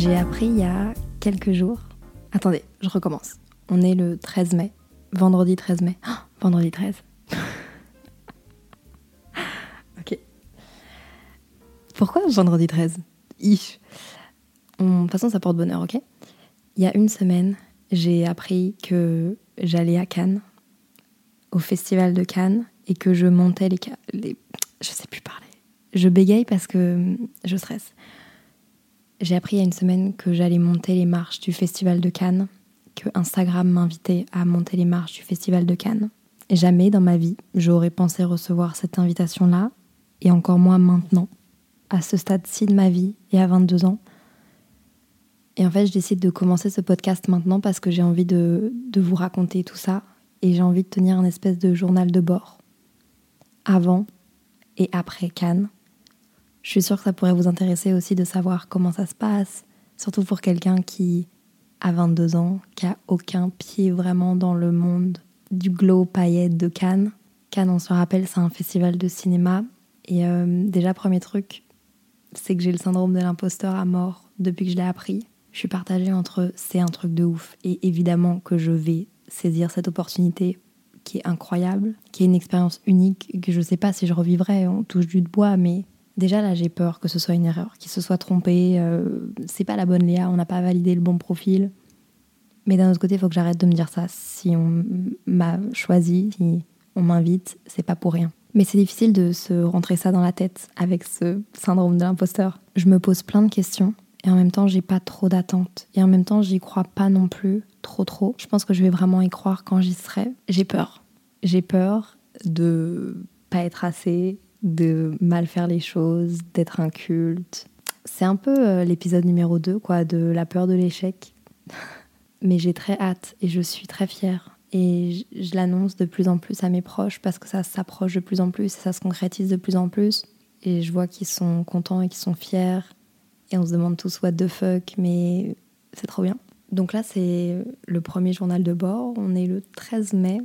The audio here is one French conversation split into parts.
J'ai appris il y a quelques jours. Attendez, je recommence. On est le 13 mai. Vendredi 13 mai. Oh, vendredi 13. ok. Pourquoi vendredi 13 Ich. De toute façon, ça porte bonheur, ok? Il y a une semaine, j'ai appris que j'allais à Cannes, au festival de Cannes, et que je montais les, les... Je sais plus parler. Je bégaye parce que je stresse. J'ai appris il y a une semaine que j'allais monter les marches du festival de Cannes, que Instagram m'invitait à monter les marches du festival de Cannes. Jamais dans ma vie, j'aurais pensé recevoir cette invitation-là, et encore moins maintenant, à ce stade-ci de ma vie et à 22 ans. Et en fait, je décide de commencer ce podcast maintenant parce que j'ai envie de, de vous raconter tout ça et j'ai envie de tenir un espèce de journal de bord. Avant et après Cannes. Je suis sûre que ça pourrait vous intéresser aussi de savoir comment ça se passe, surtout pour quelqu'un qui a 22 ans, qui a aucun pied vraiment dans le monde du glow paillette de Cannes. Cannes, on se rappelle, c'est un festival de cinéma. Et euh, déjà, premier truc, c'est que j'ai le syndrome de l'imposteur à mort depuis que je l'ai appris. Je suis partagée entre c'est un truc de ouf et évidemment que je vais saisir cette opportunité qui est incroyable, qui est une expérience unique que je sais pas si je revivrai, on touche du bois, mais déjà là j'ai peur que ce soit une erreur, qu'il se soit trompé, euh, c'est pas la bonne Léa, on n'a pas validé le bon profil. Mais d'un autre côté, il faut que j'arrête de me dire ça. Si on m'a choisi, si on m'invite, c'est pas pour rien. Mais c'est difficile de se rentrer ça dans la tête avec ce syndrome de l'imposteur. Je me pose plein de questions et en même temps, j'ai pas trop d'attentes. Et en même temps, j'y crois pas non plus trop trop. Je pense que je vais vraiment y croire quand j'y serai. J'ai peur. J'ai peur de pas être assez, de mal faire les choses, d'être inculte. C'est un peu euh, l'épisode numéro 2, quoi, de la peur de l'échec. Mais j'ai très hâte et je suis très fière. Et je, l'annonce de plus en plus à mes proches parce que ça s'approche de plus en plus et ça se concrétise de plus en plus. Et je vois qu'ils sont contents et qu'ils sont fiers. Et on se demande tous what the fuck, mais c'est trop bien. Donc là, c'est le premier journal de bord. On est le 13 mai.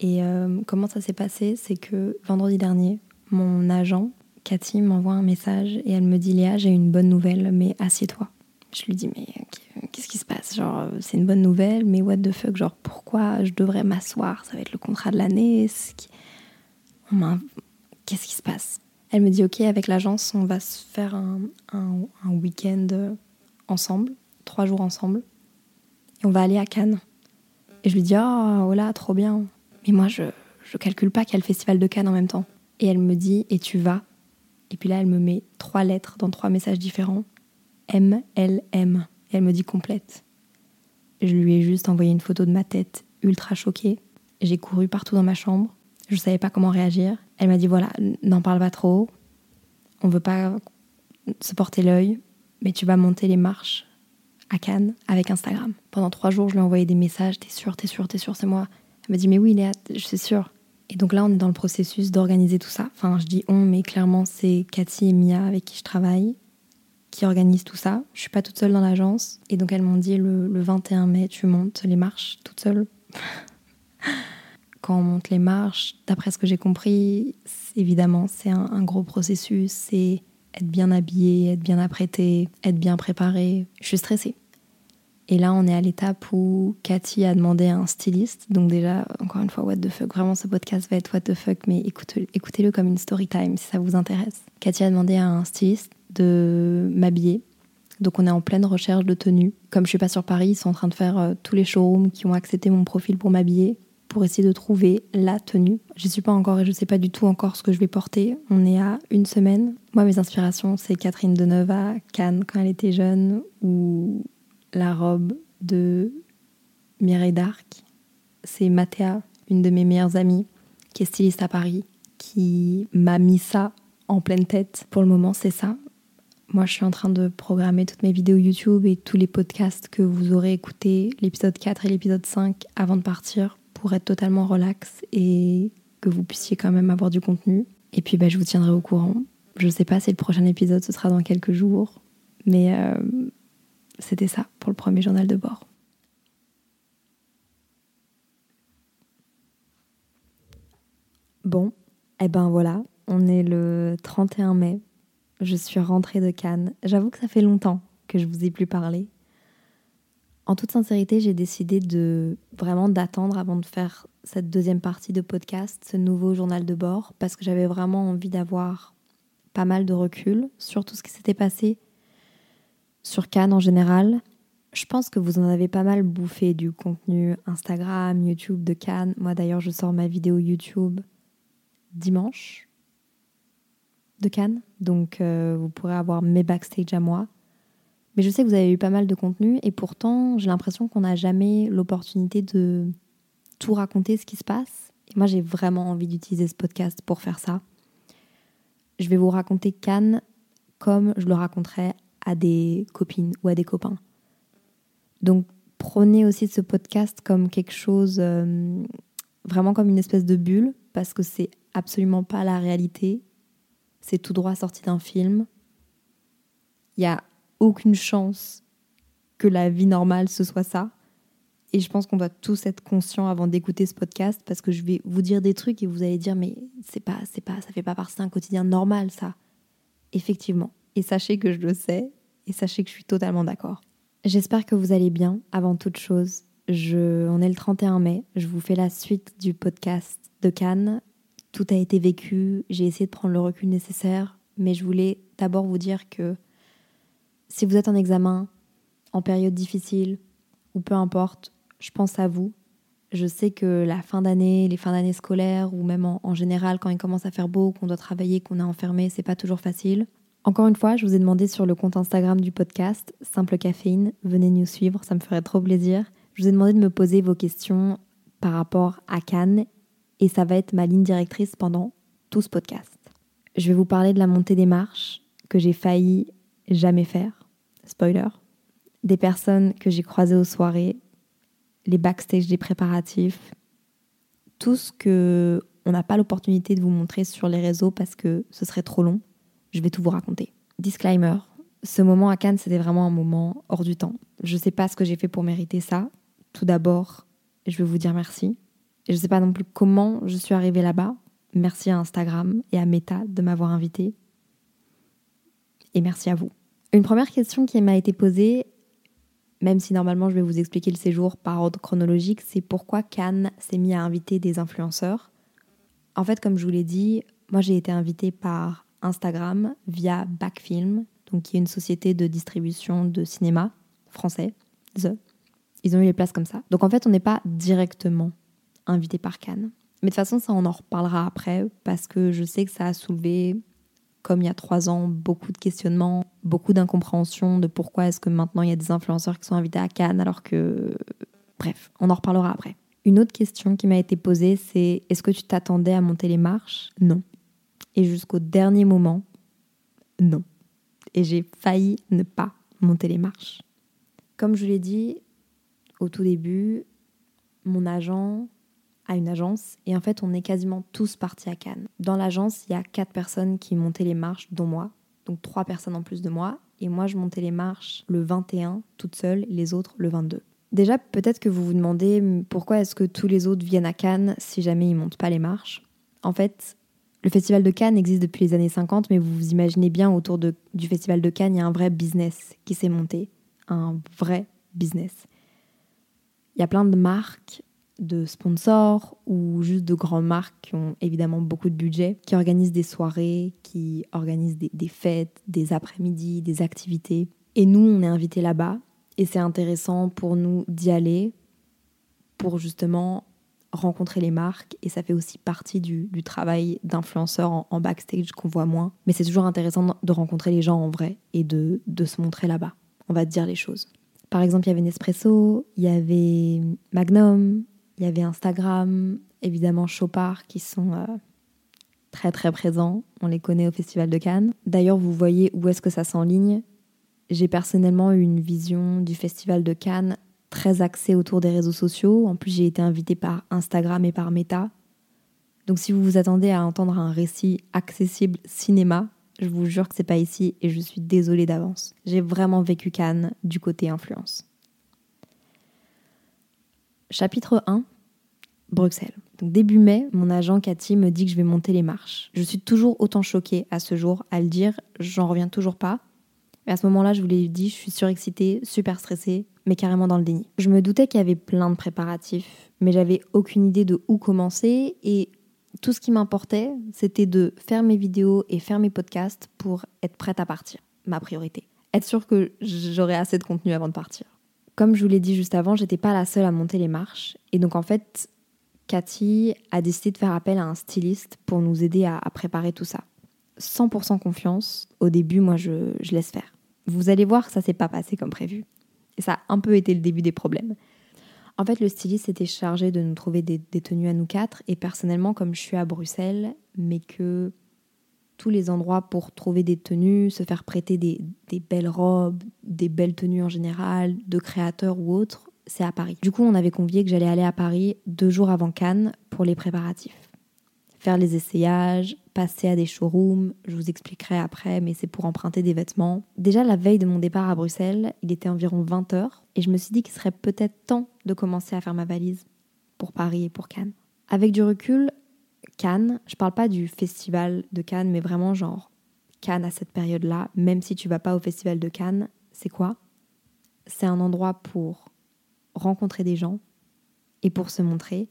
Et euh, comment ça s'est passé? C'est que vendredi dernier, mon agent, Cathy, m'envoie un message et elle me dit Léa, j'ai une bonne nouvelle, mais assieds-toi. Je lui dis mais qu'est-ce qui se passe? Genre c'est une bonne nouvelle, mais what the fuck? Genre pourquoi je devrais m'asseoir? Ça va être le contrat de l'année. Qu'est-ce qui se passe? Elle me dit ok avec l'agence on va se faire un, un, un week-end ensemble, trois jours ensemble, et on va aller à Cannes. Et je lui dis oh, oh là trop bien. Mais moi je je calcule pas qu'il y a le festival de Cannes en même temps. Et elle me dit et tu vas? Et puis là elle me met trois lettres dans trois messages différents M, L, M. Et elle me dit complète. Je lui ai juste envoyé une photo de ma tête, ultra choquée. J'ai couru partout dans ma chambre. Je ne savais pas comment réagir. Elle m'a dit voilà, n'en parle pas trop. On veut pas se porter l'œil, mais tu vas monter les marches à Cannes avec Instagram. Pendant trois jours, je lui ai envoyé des messages. T'es sûr, t'es sûr, t'es sûr, c'est moi. Elle m'a dit mais oui, Léa, je suis sûre. Et donc là, on est dans le processus d'organiser tout ça. Enfin, je dis on, mais clairement, c'est Cathy et Mia avec qui je travaille qui organise tout ça. Je suis pas toute seule dans l'agence. Et donc elles m'ont dit le, le, 21 mai, tu montes les marches toute seule. Quand on monte les marches, d'après ce que j'ai compris, évidemment, c'est un, un, gros processus. C'est être bien habillé, être bien apprêté, être bien préparé. Je suis stressée. Et là, on est à l'étape où Cathy a demandé à un styliste. Donc déjà, encore une fois, what the fuck. Vraiment, ce podcast va être what the fuck, mais écoutez-le écoutez comme une story time si ça vous intéresse. Cathy a demandé à un styliste de m'habiller. Donc on est en pleine recherche de tenue. Comme je suis pas sur Paris, ils sont en train de faire euh, tous les showrooms qui ont accepté mon profil pour m'habiller pour essayer de trouver la tenue. Je suis pas encore et je sais pas du tout encore ce que je vais porter. On est à une semaine. Moi mes inspirations c'est Catherine Deneuve à Cannes quand elle était jeune ou la robe de Mireille d'Arc. C'est Mathéa une de mes meilleures amies, qui est styliste à Paris, qui m'a mis ça en pleine tête. Pour le moment, c'est ça. Moi, je suis en train de programmer toutes mes vidéos YouTube et tous les podcasts que vous aurez écoutés, l'épisode 4 et l'épisode 5, avant de partir, pour être totalement relax et que vous puissiez quand même avoir du contenu. Et puis, bah, je vous tiendrai au courant. Je ne sais pas si le prochain épisode, ce sera dans quelques jours, mais euh, c'était ça pour le premier journal de bord. Bon, eh ben voilà, on est le 31 mai je suis rentrée de Cannes. J'avoue que ça fait longtemps que je vous ai plus parlé. En toute sincérité, j'ai décidé de vraiment d'attendre avant de faire cette deuxième partie de podcast, ce nouveau journal de bord, parce que j'avais vraiment envie d'avoir pas mal de recul sur tout ce qui s'était passé sur Cannes en général. Je pense que vous en avez pas mal bouffé du contenu Instagram, YouTube de Cannes. Moi d'ailleurs, je sors ma vidéo YouTube dimanche de Cannes, donc euh, vous pourrez avoir mes backstage à moi. Mais je sais que vous avez eu pas mal de contenu et pourtant j'ai l'impression qu'on n'a jamais l'opportunité de tout raconter ce qui se passe. Et moi j'ai vraiment envie d'utiliser ce podcast pour faire ça. Je vais vous raconter Cannes comme je le raconterais à des copines ou à des copains. Donc prenez aussi ce podcast comme quelque chose, euh, vraiment comme une espèce de bulle, parce que c'est absolument pas la réalité c'est tout droit sorti d'un film. Il n'y a aucune chance que la vie normale ce soit ça. Et je pense qu'on doit tous être conscients avant d'écouter ce podcast parce que je vais vous dire des trucs et vous allez dire mais c'est pas c'est pas ça fait pas partie d'un quotidien normal ça. Effectivement. Et sachez que je le sais et sachez que je suis totalement d'accord. J'espère que vous allez bien avant toute chose. Je, on est le 31 mai, je vous fais la suite du podcast de Cannes tout a été vécu, j'ai essayé de prendre le recul nécessaire, mais je voulais d'abord vous dire que si vous êtes en examen, en période difficile, ou peu importe, je pense à vous. Je sais que la fin d'année, les fins d'année scolaires, ou même en, général, quand il commence à faire beau, qu'on doit travailler, qu'on est enfermé, c'est pas toujours facile. Encore une fois, je vous ai demandé sur le compte Instagram du podcast, Simple Caféine, venez nous suivre, ça me ferait trop plaisir. Je vous ai demandé de me poser vos questions par rapport à Cannes et ça va être ma ligne directrice pendant tout ce podcast. Je vais vous parler de la montée des marches que j'ai failli jamais faire, spoiler, des personnes que j'ai croisées aux soirées, les backstage des préparatifs, tout ce que on n'a pas l'opportunité de vous montrer sur les réseaux parce que ce serait trop long. Je vais tout vous raconter. Disclaimer, ce moment à Cannes, c'était vraiment un moment hors du temps. Je ne sais pas ce que j'ai fait pour mériter ça. Tout d'abord, je veux vous dire merci je ne sais pas non plus comment je suis arrivée là-bas. Merci à Instagram et à Meta de m'avoir invitée. Et merci à vous. Une première question qui m'a été posée, même si normalement je vais vous expliquer le séjour par ordre chronologique, c'est pourquoi Cannes s'est mis à inviter des influenceurs? En fait, comme je vous l'ai dit, moi j'ai été invitée par Instagram via Backfilm, donc qui est une société de distribution de cinéma français, The. Ils ont eu les places comme ça. Donc en fait, on n'est pas directement invité par Cannes. Mais de toute façon, ça, on en reparlera après parce que je sais que ça a soulevé, comme il y a trois ans, beaucoup de questionnements, beaucoup d'incompréhension de pourquoi est-ce que maintenant il y a des influenceurs qui sont invités à Cannes alors que. Bref, on en reparlera après. Une autre question qui m'a été posée, c'est est-ce que tu t'attendais à monter les marches? Non. Et jusqu'au dernier moment, non. Et j'ai failli ne pas monter les marches. Comme je l'ai dit au tout début, mon agent à une agence et en fait on est quasiment tous partis à Cannes. Dans l'agence, il y a quatre personnes qui montaient les marches, dont moi, donc trois personnes en plus de moi. Et moi, je montais les marches le 21 toute seule, les autres le 22. Déjà, peut-être que vous vous demandez pourquoi est-ce que tous les autres viennent à Cannes si jamais ils montent pas les marches. En fait, le festival de Cannes existe depuis les années 50, mais vous vous imaginez bien autour du festival de Cannes, il y a un vrai business qui s'est monté, un vrai business. Il y a plein de marques de sponsors ou juste de grandes marques qui ont évidemment beaucoup de budget, qui organisent des soirées, qui organisent des, fêtes, des après-midi, des activités. Et nous, on est invités là-bas et c'est intéressant pour nous d'y aller pour justement rencontrer les marques et ça fait aussi partie du, travail d'influenceur en, backstage qu'on voit moins. Mais c'est toujours intéressant de rencontrer les gens en vrai et de, de se montrer là-bas. On va dire les choses. Par exemple, il y avait Nespresso, il y avait Magnum, il y avait Instagram, évidemment Chopard qui sont euh, très très présents. On les connaît au Festival de Cannes. D'ailleurs, vous voyez où est-ce que ça s'enligne? J'ai personnellement eu une vision du Festival de Cannes très axée autour des réseaux sociaux. En plus, j'ai été invitée par Instagram et par Meta. Donc si vous vous attendez à entendre un récit accessible cinéma, je vous jure que c'est pas ici et je suis désolée d'avance. J'ai vraiment vécu Cannes du côté influence. Chapitre 1 Bruxelles. Donc début mai, mon agent Cathy me dit que je vais monter les marches. Je suis toujours autant choquée à ce jour à le dire, j'en reviens toujours pas. Et à ce moment-là, je vous l'ai dit, je suis surexcitée, super stressée, mais carrément dans le déni. Je me doutais qu'il y avait plein de préparatifs, mais j'avais aucune idée de où commencer et tout ce qui m'importait, c'était de faire mes vidéos et faire mes podcasts pour être prête à partir, ma priorité. Être sûre que j'aurais assez de contenu avant de partir. Comme je vous l'ai dit juste avant, j'étais pas la seule à monter les marches. Et donc en fait, Cathy a décidé de faire appel à un styliste pour nous aider à, préparer tout ça. 100% confiance. Au début, moi, je, laisse faire. Vous allez voir, ça s'est pas passé comme prévu. Et ça a un peu été le début des problèmes. En fait, le styliste était chargé de nous trouver des, tenues à nous quatre. Et personnellement, comme je suis à Bruxelles, mais que tous les endroits pour trouver des tenues, se faire prêter des belles robes, des belles tenues en général, de créateurs ou autres, c'est à Paris. Du coup, on avait convié que j'allais aller à Paris deux jours avant Cannes pour les préparatifs. Faire les essayages, passer à des showrooms, je vous expliquerai après, mais c'est pour emprunter des vêtements. Déjà, la veille de mon départ à Bruxelles, il était environ 20h, et je me suis dit qu'il serait peut-être temps de commencer à faire ma valise pour Paris et pour Cannes. Avec du recul, Cannes, je parle pas du festival de Cannes, mais vraiment genre Cannes à cette période-là, même si tu vas pas au festival de Cannes, c'est quoi? C'est un endroit pour rencontrer des gens et pour se montrer.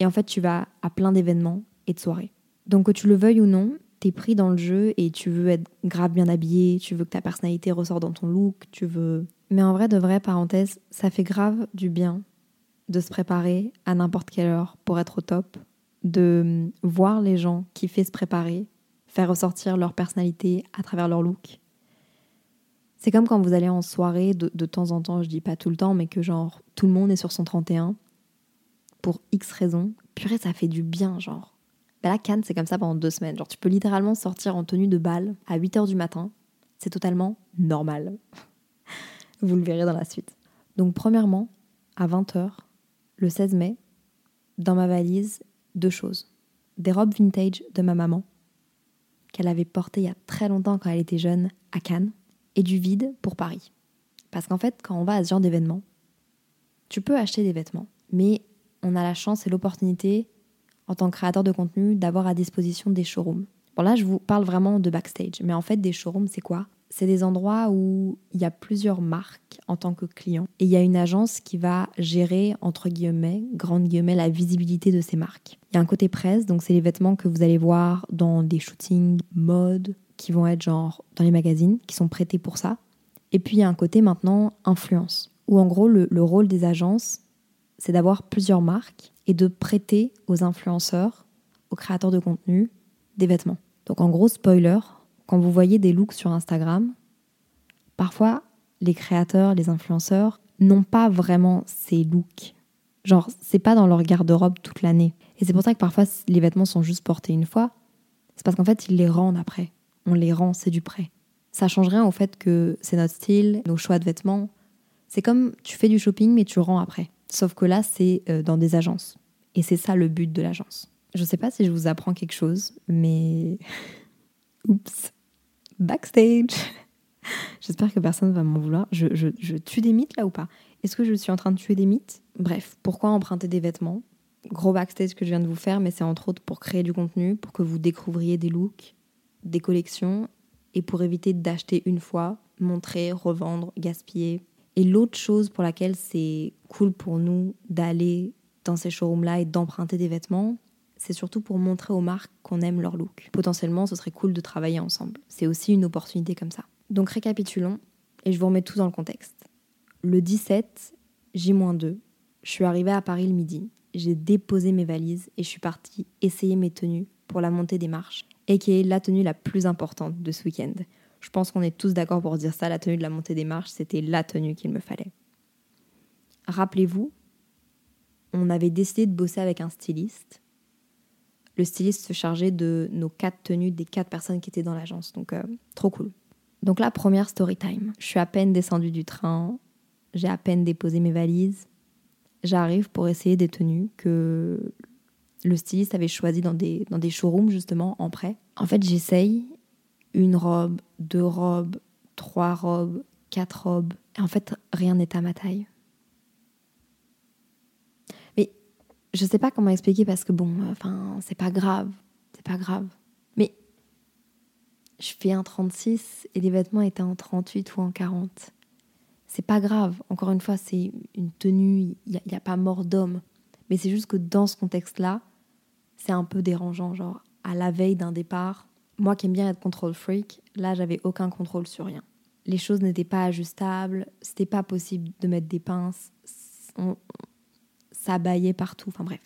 Et en fait, tu vas à plein d'événements et de soirées. Donc que tu le veuilles ou non, tu es pris dans le jeu et tu veux être grave bien habillé, tu veux que ta personnalité ressorte dans ton look, tu veux... Mais en vrai, de vrai, parenthèse, ça fait grave du bien de se préparer à n'importe quelle heure pour être au top, de voir les gens qui fait se préparer, faire ressortir leur personnalité à travers leur look, c'est comme quand vous allez en soirée, de, temps en temps, je dis pas tout le temps, mais que genre tout le monde est sur son 31 pour X raisons. Purée, ça fait du bien, genre. Bah la Cannes, c'est comme ça pendant deux semaines. Genre, tu peux littéralement sortir en tenue de bal à 8 h du matin. C'est totalement normal. vous le verrez dans la suite. Donc, premièrement, à 20 h le 16 mai, dans ma valise, deux choses. Des robes vintage de ma maman, qu'elle avait portées il y a très longtemps quand elle était jeune à Cannes et du vide pour Paris. Parce qu'en fait, quand on va à ce genre d'événement, tu peux acheter des vêtements, mais on a la chance et l'opportunité, en tant que créateur de contenu, d'avoir à disposition des showrooms. Bon là, je vous parle vraiment de backstage, mais en fait, des showrooms, c'est quoi? C'est des endroits où il y a plusieurs marques en tant que client, et il y a une agence qui va gérer, entre guillemets, grande guillemets, la visibilité de ces marques. Il y a un côté presse, donc c'est les vêtements que vous allez voir dans des shootings mode, qui vont être genre dans les magazines, qui sont prêtés pour ça. Et puis il y a un côté maintenant influence, où en gros le, rôle des agences, c'est d'avoir plusieurs marques et de prêter aux influenceurs, aux créateurs de contenu, des vêtements. Donc en gros, spoiler, quand vous voyez des looks sur Instagram, parfois les créateurs, les influenceurs n'ont pas vraiment ces looks. Genre, c'est pas dans leur garde-robe toute l'année. Et c'est pour ça que parfois les vêtements sont juste portés une fois. C'est parce qu'en fait, ils les rendent après on les rend, c'est du prêt. Ça change rien au fait que c'est notre style, nos choix de vêtements. C'est comme tu fais du shopping mais tu rends après. Sauf que là, c'est euh, dans des agences. Et c'est ça le but de l'agence. Je sais pas si je vous apprends quelque chose, mais. Oups. Backstage. J'espère que personne va m'en vouloir. Je, je tue des mythes là ou pas? Est-ce que je suis en train de tuer des mythes? Bref, pourquoi emprunter des vêtements? Gros backstage que je viens de vous faire, mais c'est entre autres pour créer du contenu, pour que vous découvriez des looks, des collections et pour éviter d'acheter une fois, montrer, revendre, gaspiller. Et l'autre chose pour laquelle c'est cool pour nous d'aller dans ces showrooms-là et d'emprunter des vêtements, c'est surtout pour montrer aux marques qu'on aime leur look. Potentiellement, ce serait cool de travailler ensemble. C'est aussi une opportunité comme ça. Donc récapitulons, et je vous remets tout dans le contexte. Le 17, J-2, je suis arrivée à Paris le midi, j'ai déposé mes valises et je suis partie essayer mes tenues pour la montée des marches et qui est la tenue la plus importante de ce week-end. Je pense qu'on est tous d'accord pour dire ça, la tenue de la montée des marches, c'était la tenue qu'il me fallait. Rappelez-vous, on avait décidé de bosser avec un styliste. Le styliste se chargeait de nos quatre tenues des quatre personnes qui étaient dans l'agence. Donc, euh, trop cool. Donc là, première story time. Je suis à peine descendue du train. J'ai à peine déposé mes valises. J'arrive pour essayer des tenues que le styliste avait choisies dans des, dans des showrooms, justement, en prêt. En fait, j'essaye une robe, deux robes, trois robes, quatre robes. En fait, rien n'est à ma taille. Mais je sais pas comment expliquer parce que bon, enfin, c'est pas grave. C'est pas grave. Mais je fais un 36 et les vêtements étaient en 38 ou en 40. C'est pas grave. Encore une fois, c'est une tenue, il n'y a, a, pas mort d'homme. Mais c'est juste que dans ce contexte-là, c'est un peu dérangeant. Genre, à la veille d'un départ, moi qui aime bien être control freak, là, j'avais aucun contrôle sur rien. Les choses n'étaient pas ajustables, c'était pas possible de mettre des pinces, ça baillait partout, enfin bref,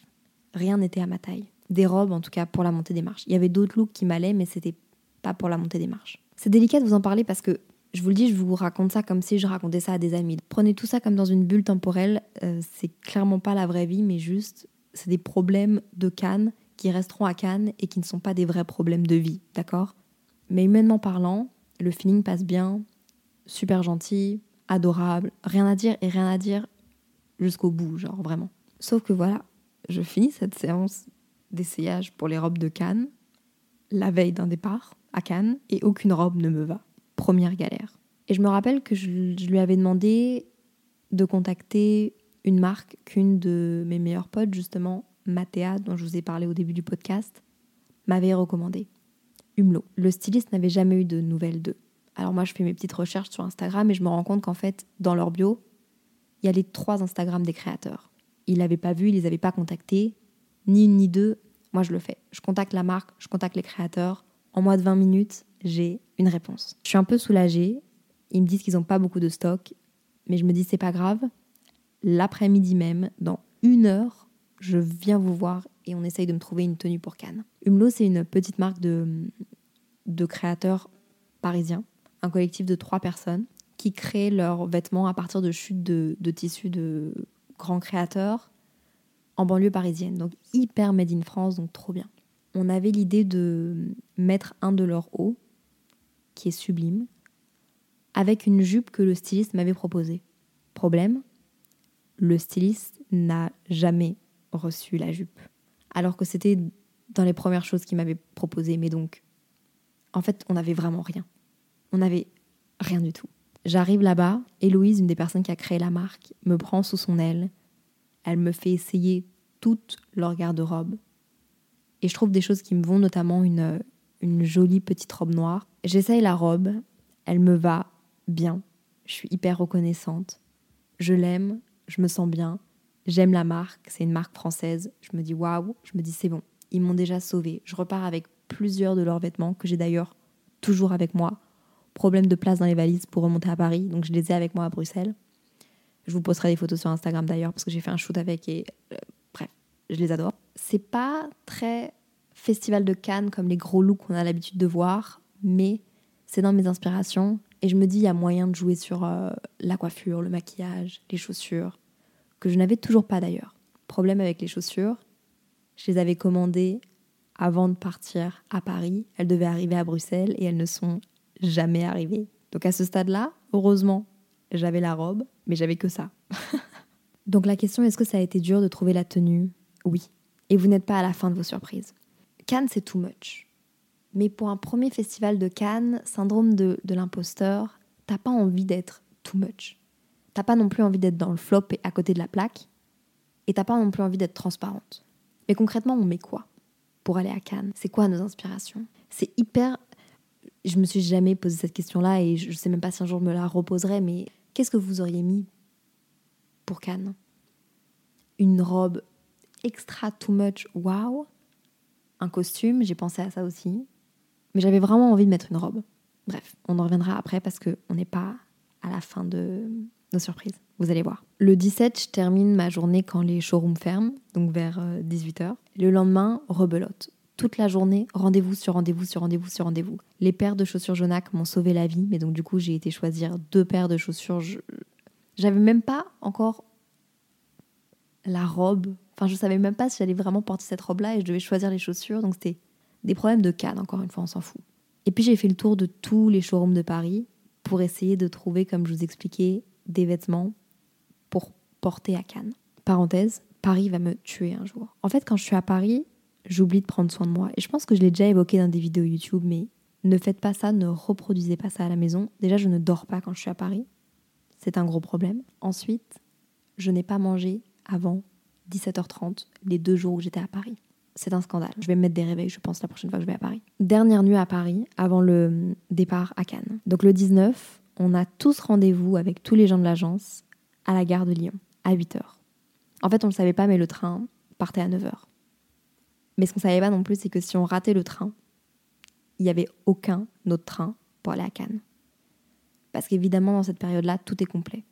rien n'était à ma taille. Des robes, en tout cas, pour la montée des marches. Il y avait d'autres looks qui m'allaient, mais c'était pas pour la montée des marches. C'est délicat de vous en parler parce que je vous le dis, je vous raconte ça comme si je racontais ça à des amis. Prenez tout ça comme dans une bulle temporelle. Euh, c'est clairement pas la vraie vie, mais juste, c'est des problèmes de Cannes qui resteront à Cannes et qui ne sont pas des vrais problèmes de vie, d'accord? Mais humainement parlant, le feeling passe bien, super gentil, adorable, rien à dire et rien à dire jusqu'au bout, genre vraiment. Sauf que voilà, je finis cette séance d'essayage pour les robes de Cannes la veille d'un départ à Cannes et aucune robe ne me va. Première galère. Et je me rappelle que je, lui avais demandé de contacter une marque qu'une de mes meilleures potes, justement, Mathéa, dont je vous ai parlé au début du podcast, m'avait recommandé. Humlo. Le styliste n'avait jamais eu de nouvelles d'eux. Alors moi, je fais mes petites recherches sur Instagram et je me rends compte qu'en fait, dans leur bio, il y a les trois Instagram des créateurs. Ils l'avaient pas vu, ils les avaient pas contactés, ni une ni deux. Moi, je le fais. Je contacte la marque, je contacte les créateurs. En moins de 20 minutes, j'ai une réponse. Je suis un peu soulagée. Ils me disent qu'ils n'ont pas beaucoup de stock, mais je me dis c'est pas grave. L'après-midi même, dans une heure, je viens vous voir et on essaye de me trouver une tenue pour Cannes. Humlo, c'est une petite marque de, créateurs parisiens, un collectif de trois personnes qui créent leurs vêtements à partir de chutes de, de tissus de grands créateurs en banlieue parisienne. Donc hyper made in France, donc trop bien. On avait l'idée de mettre un de leurs hauts, qui est sublime, avec une jupe que le styliste m'avait proposée. Problème, le styliste n'a jamais reçu la jupe. Alors que c'était dans les premières choses qu'il m'avait proposées. Mais donc, en fait, on n'avait vraiment rien. On n'avait rien du tout. J'arrive là-bas, Héloïse, une des personnes qui a créé la marque, me prend sous son aile. Elle me fait essayer toute leur garde-robe. Et je trouve des choses qui me vont, notamment une, une jolie petite robe noire. J'essaye la robe, elle me va bien. Je suis hyper reconnaissante. Je l'aime, je me sens bien. J'aime la marque, c'est une marque française. Je me dis waouh, je me dis c'est bon, ils m'ont déjà sauvé. Je repars avec plusieurs de leurs vêtements que j'ai d'ailleurs toujours avec moi. Problème de place dans les valises pour remonter à Paris, donc je les ai avec moi à Bruxelles. Je vous posterai des photos sur Instagram d'ailleurs parce que j'ai fait un shoot avec et euh, bref, je les adore. C'est pas très festival de Cannes comme les gros looks qu'on a l'habitude de voir, mais c'est dans mes inspirations et je me dis il y a moyen de jouer sur euh, la coiffure, le maquillage, les chaussures que je n'avais toujours pas d'ailleurs. Problème avec les chaussures, je les avais commandées avant de partir à Paris. Elles devaient arriver à Bruxelles et elles ne sont jamais arrivées. Donc à ce stade-là, heureusement, j'avais la robe, mais j'avais que ça. Donc la question est-ce que ça a été dur de trouver la tenue? Oui. Et vous n'êtes pas à la fin de vos surprises. Cannes, c'est too much. Mais pour un premier festival de Cannes, syndrome de, de l'imposteur, t'as pas envie d'être too much. T'as pas non plus envie d'être dans le flop et à côté de la plaque. Et t'as pas non plus envie d'être transparente. Mais concrètement, on met quoi pour aller à Cannes? C'est quoi nos inspirations? C'est hyper. Je me suis jamais posé cette question-là et je sais même pas si un jour je me la reposerai, mais qu'est-ce que vous auriez mis pour Cannes? Une robe extra too much, wow Un costume, j'ai pensé à ça aussi. Mais j'avais vraiment envie de mettre une robe. Bref, on en reviendra après parce qu'on n'est pas à la fin de, nos surprises. Vous allez voir. Le 17, je termine ma journée quand les showrooms ferment, donc vers 18h. Euh, Le lendemain, rebelote. Toute la journée, rendez-vous sur rendez-vous sur rendez-vous sur rendez-vous. Les paires de chaussures Jonac m'ont sauvé la vie, mais donc du coup, j'ai été choisir deux paires de chaussures. J'avais même pas encore la robe Enfin, je savais même pas si j'allais vraiment porter cette robe-là et je devais choisir les chaussures. Donc, c'était des problèmes de Cannes, encore une fois, on s'en fout. Et puis, j'ai fait le tour de tous les showrooms de Paris pour essayer de trouver, comme je vous expliquais, des vêtements pour porter à Cannes. Parenthèse, Paris va me tuer un jour. En fait, quand je suis à Paris, j'oublie de prendre soin de moi. Et je pense que je l'ai déjà évoqué dans des vidéos YouTube, mais ne faites pas ça, ne reproduisez pas ça à la maison. Déjà, je ne dors pas quand je suis à Paris. C'est un gros problème. Ensuite, je n'ai pas mangé avant 17h30 les deux jours où j'étais à Paris. C'est un scandale. Je vais me mettre des réveils, je pense, la prochaine fois que je vais à Paris. Dernière nuit à Paris, avant le départ à Cannes. Donc le 19, on a tous rendez-vous avec tous les gens de l'agence à la gare de Lyon, à 8h. En fait, on ne le savait pas, mais le train partait à 9h. Mais ce qu'on ne savait pas non plus, c'est que si on ratait le train, il n'y avait aucun autre train pour aller à Cannes. Parce qu'évidemment, dans cette période-là, tout est complet.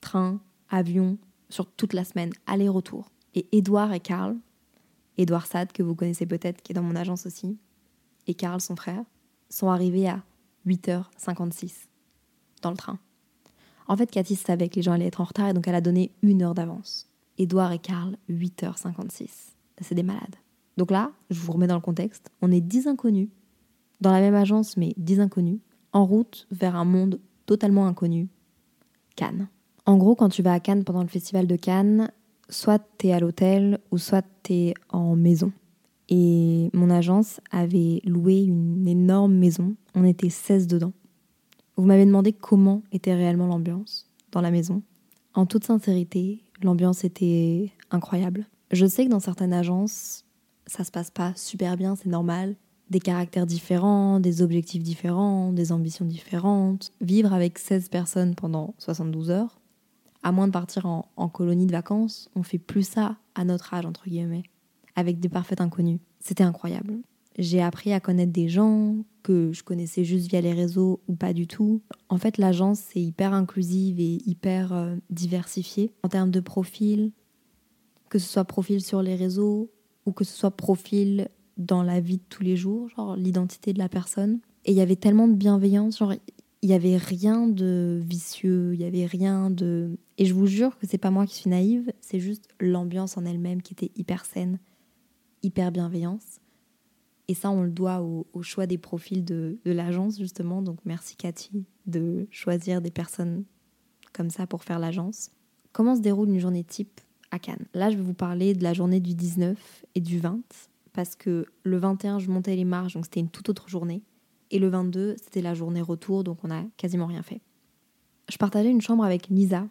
Train, avion, sur toute la semaine, aller-retour. Et Edouard et Karl, Edouard Sad, que vous connaissez peut-être, qui est dans mon agence aussi, et Karl, son frère, sont arrivés à 8h56 dans le train. En fait, Cathy savait que les gens allaient être en retard et donc elle a donné une heure d'avance. Edouard et Karl, 8h56. C'est des malades. Donc là, je vous remets dans le contexte, on est 10 inconnus, dans la même agence, mais 10 inconnus, en route vers un monde totalement inconnu, Cannes. En gros, quand tu vas à Cannes pendant le festival de Cannes, soit t'es à l'hôtel ou soit t'es en maison. Et mon agence avait loué une énorme maison. On était 16 dedans. Vous m'avez demandé comment était réellement l'ambiance dans la maison. En toute sincérité, l'ambiance était incroyable. Je sais que dans certaines agences, ça se passe pas super bien, c'est normal. Des caractères différents, des objectifs différents, des ambitions différentes. Vivre avec 16 personnes pendant 72 heures, à moins de partir en, en colonie de vacances, on fait plus ça à notre âge, entre guillemets, avec des parfaits inconnus. C'était incroyable. J'ai appris à connaître des gens que je connaissais juste via les réseaux ou pas du tout. En fait, l'agence, c'est hyper inclusive et hyper euh, diversifiée en termes de profil, que ce soit profil sur les réseaux ou que ce soit profil dans la vie de tous les jours, genre l'identité de la personne. Et il y avait tellement de bienveillance, genre il y avait rien de vicieux, il y avait rien de et je vous jure que c'est pas moi qui suis naïve, c'est juste l'ambiance en elle-même qui était hyper saine, hyper bienveillance. Et ça, on le doit au, choix des profils de, l'agence, justement. Donc, merci Cathy de choisir des personnes comme ça pour faire l'agence. Comment se déroule une journée type à Cannes? Là, je vais vous parler de la journée du 19 et du 20, parce que le 21, je montais les marches, donc c'était une toute autre journée. Et le 22, c'était la journée retour, donc on a quasiment rien fait. Je partageais une chambre avec Lisa,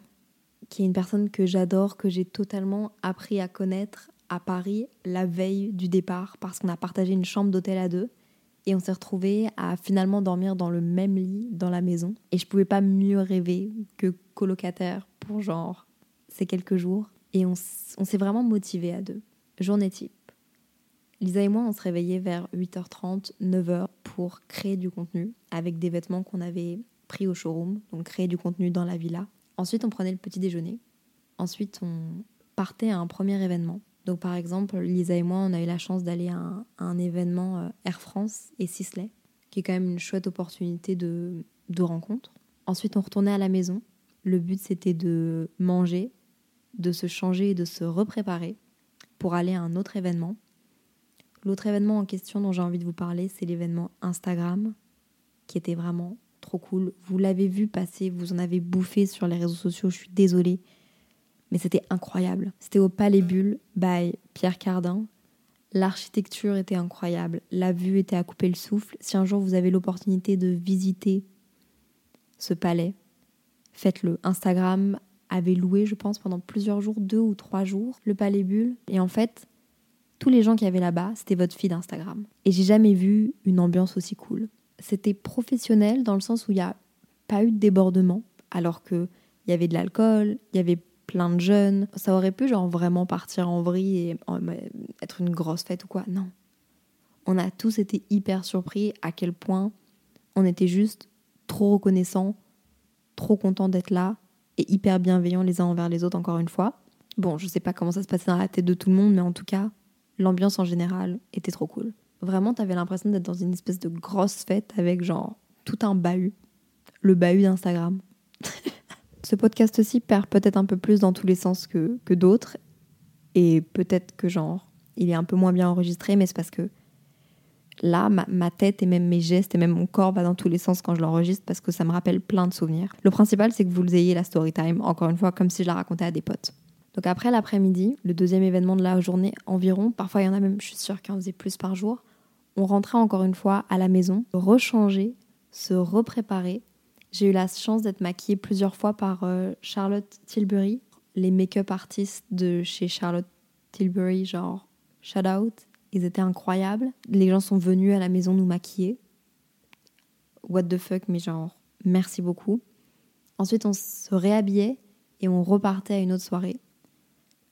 qui est une personne que j'adore, que j'ai totalement appris à connaître à Paris la veille du départ parce qu'on a partagé une chambre d'hôtel à deux et on s'est retrouvés à finalement dormir dans le même lit dans la maison. Et je pouvais pas mieux rêver que colocataire pour genre ces quelques jours. Et on, s'est vraiment motivés à deux. Journée type. Lisa et moi, on se réveillait vers 8h30, 9h pour créer du contenu avec des vêtements qu'on avait pris au showroom, donc créer du contenu dans la villa. Ensuite, on prenait le petit déjeuner. Ensuite, on partait à un premier événement donc par exemple, Lisa et moi, on a eu la chance d'aller à, un, événement euh, Air France et Sisley, qui est quand même une chouette opportunité de, de rencontre. Ensuite, on retournait à la maison. Le but, c'était de manger, de se changer et de se repréparer pour aller à un autre événement. L'autre événement en question dont j'ai envie de vous parler, c'est l'événement Instagram, qui était vraiment trop cool. Vous l'avez vu passer, vous en avez bouffé sur les réseaux sociaux, je suis désolée mais c'était incroyable. C'était au Palais Bulle, by Pierre Cardin. L'architecture était incroyable, la vue était à couper le souffle. Si un jour vous avez l'opportunité de visiter ce palais, faites-le. Instagram avait loué, je pense, pendant plusieurs jours, deux ou trois jours, le Palais Bulle. Et en fait, tous les gens qui avaient là-bas, c'était votre fille d'Instagram. Et j'ai jamais vu une ambiance aussi cool. C'était professionnel dans le sens où il n'y a pas eu de débordement, alors qu'il y avait de l'alcool, il y avait plein de jeunes. Ça aurait pu genre vraiment partir en vrille et être une grosse fête ou quoi. Non. On a tous été hyper surpris à quel point on était juste trop reconnaissants, trop contents d'être là et hyper bienveillants les uns envers les autres encore une fois. Bon, je sais pas comment ça se passait dans la tête de tout le monde, mais en tout cas, l'ambiance en général était trop cool. Vraiment, t'avais l'impression d'être dans une espèce de grosse fête avec genre tout un bahut. Le bahut d'Instagram. Ce podcast aussi perd peut-être un peu plus dans tous les sens que, que d'autres. Et peut-être que genre, il est un peu moins bien enregistré, mais c'est parce que là, ma, tête et même mes gestes et même mon corps va dans tous les sens quand je l'enregistre parce que ça me rappelle plein de souvenirs. Le principal, c'est que vous ayez la story time, encore une fois, comme si je la racontais à des potes. Donc après l'après-midi, le deuxième événement de la journée environ, parfois il y en a même, je suis sûre qu'il en faisait plus par jour, on rentrait encore une fois à la maison, rechanger, se repréparer. J'ai eu la chance d'être maquillée plusieurs fois par euh, Charlotte Tilbury, les make-up artistes de chez Charlotte Tilbury, genre shout out, ils étaient incroyables. Les gens sont venus à la maison nous maquiller. What the fuck, mais genre merci beaucoup. Ensuite, on se réhabillait et on repartait à une autre soirée.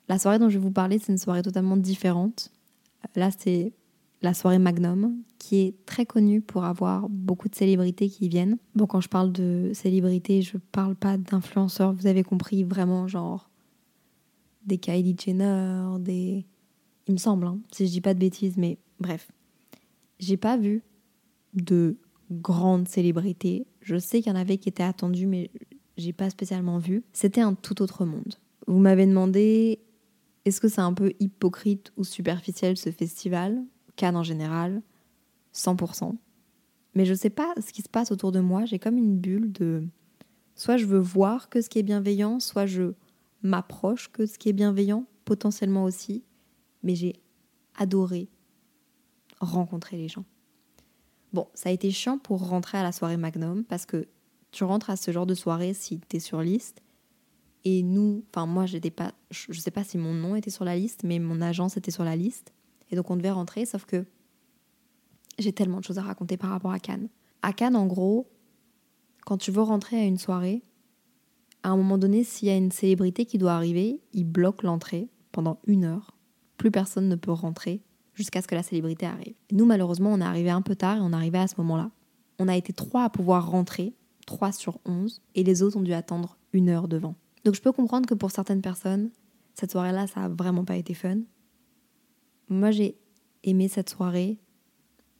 La soirée dont je vais vous parler, c'est une soirée totalement différente. Là, c'est la soirée Magnum, qui est très connue pour avoir beaucoup de célébrités qui y viennent. Bon, quand je parle de célébrités, je parle pas d'influenceurs, vous avez compris, vraiment genre des Kylie Jenner, des... Il me semble, hein, si je dis pas de bêtises, mais bref. J'ai pas vu de grandes célébrités. Je sais qu'il y en avait qui étaient attendues, mais j'ai pas spécialement vu. C'était un tout autre monde. Vous m'avez demandé est-ce que c'est un peu hypocrite ou superficiel ce festival? En général, 100%. Mais je sais pas ce qui se passe autour de moi. J'ai comme une bulle de. Soit je veux voir que ce qui est bienveillant, soit je m'approche que ce qui est bienveillant, potentiellement aussi. Mais j'ai adoré rencontrer les gens. Bon, ça a été chiant pour rentrer à la soirée Magnum parce que tu rentres à ce genre de soirée si tu es sur liste. Et nous, enfin moi, j'étais pas, je sais pas si mon nom était sur la liste, mais mon agence était sur la liste. Et donc on devait rentrer, sauf que j'ai tellement de choses à raconter par rapport à Cannes. À Cannes, en gros, quand tu veux rentrer à une soirée, à un moment donné, s'il y a une célébrité qui doit arriver, ils bloquent l'entrée pendant une heure. Plus personne ne peut rentrer jusqu'à ce que la célébrité arrive. nous, malheureusement, on est arrivé un peu tard et on est arrivé à ce moment-là. On a été trois à pouvoir rentrer, trois sur onze, et les autres ont dû attendre une heure devant. Donc je peux comprendre que pour certaines personnes, cette soirée-là, ça a vraiment pas été fun. Moi, j'ai aimé cette soirée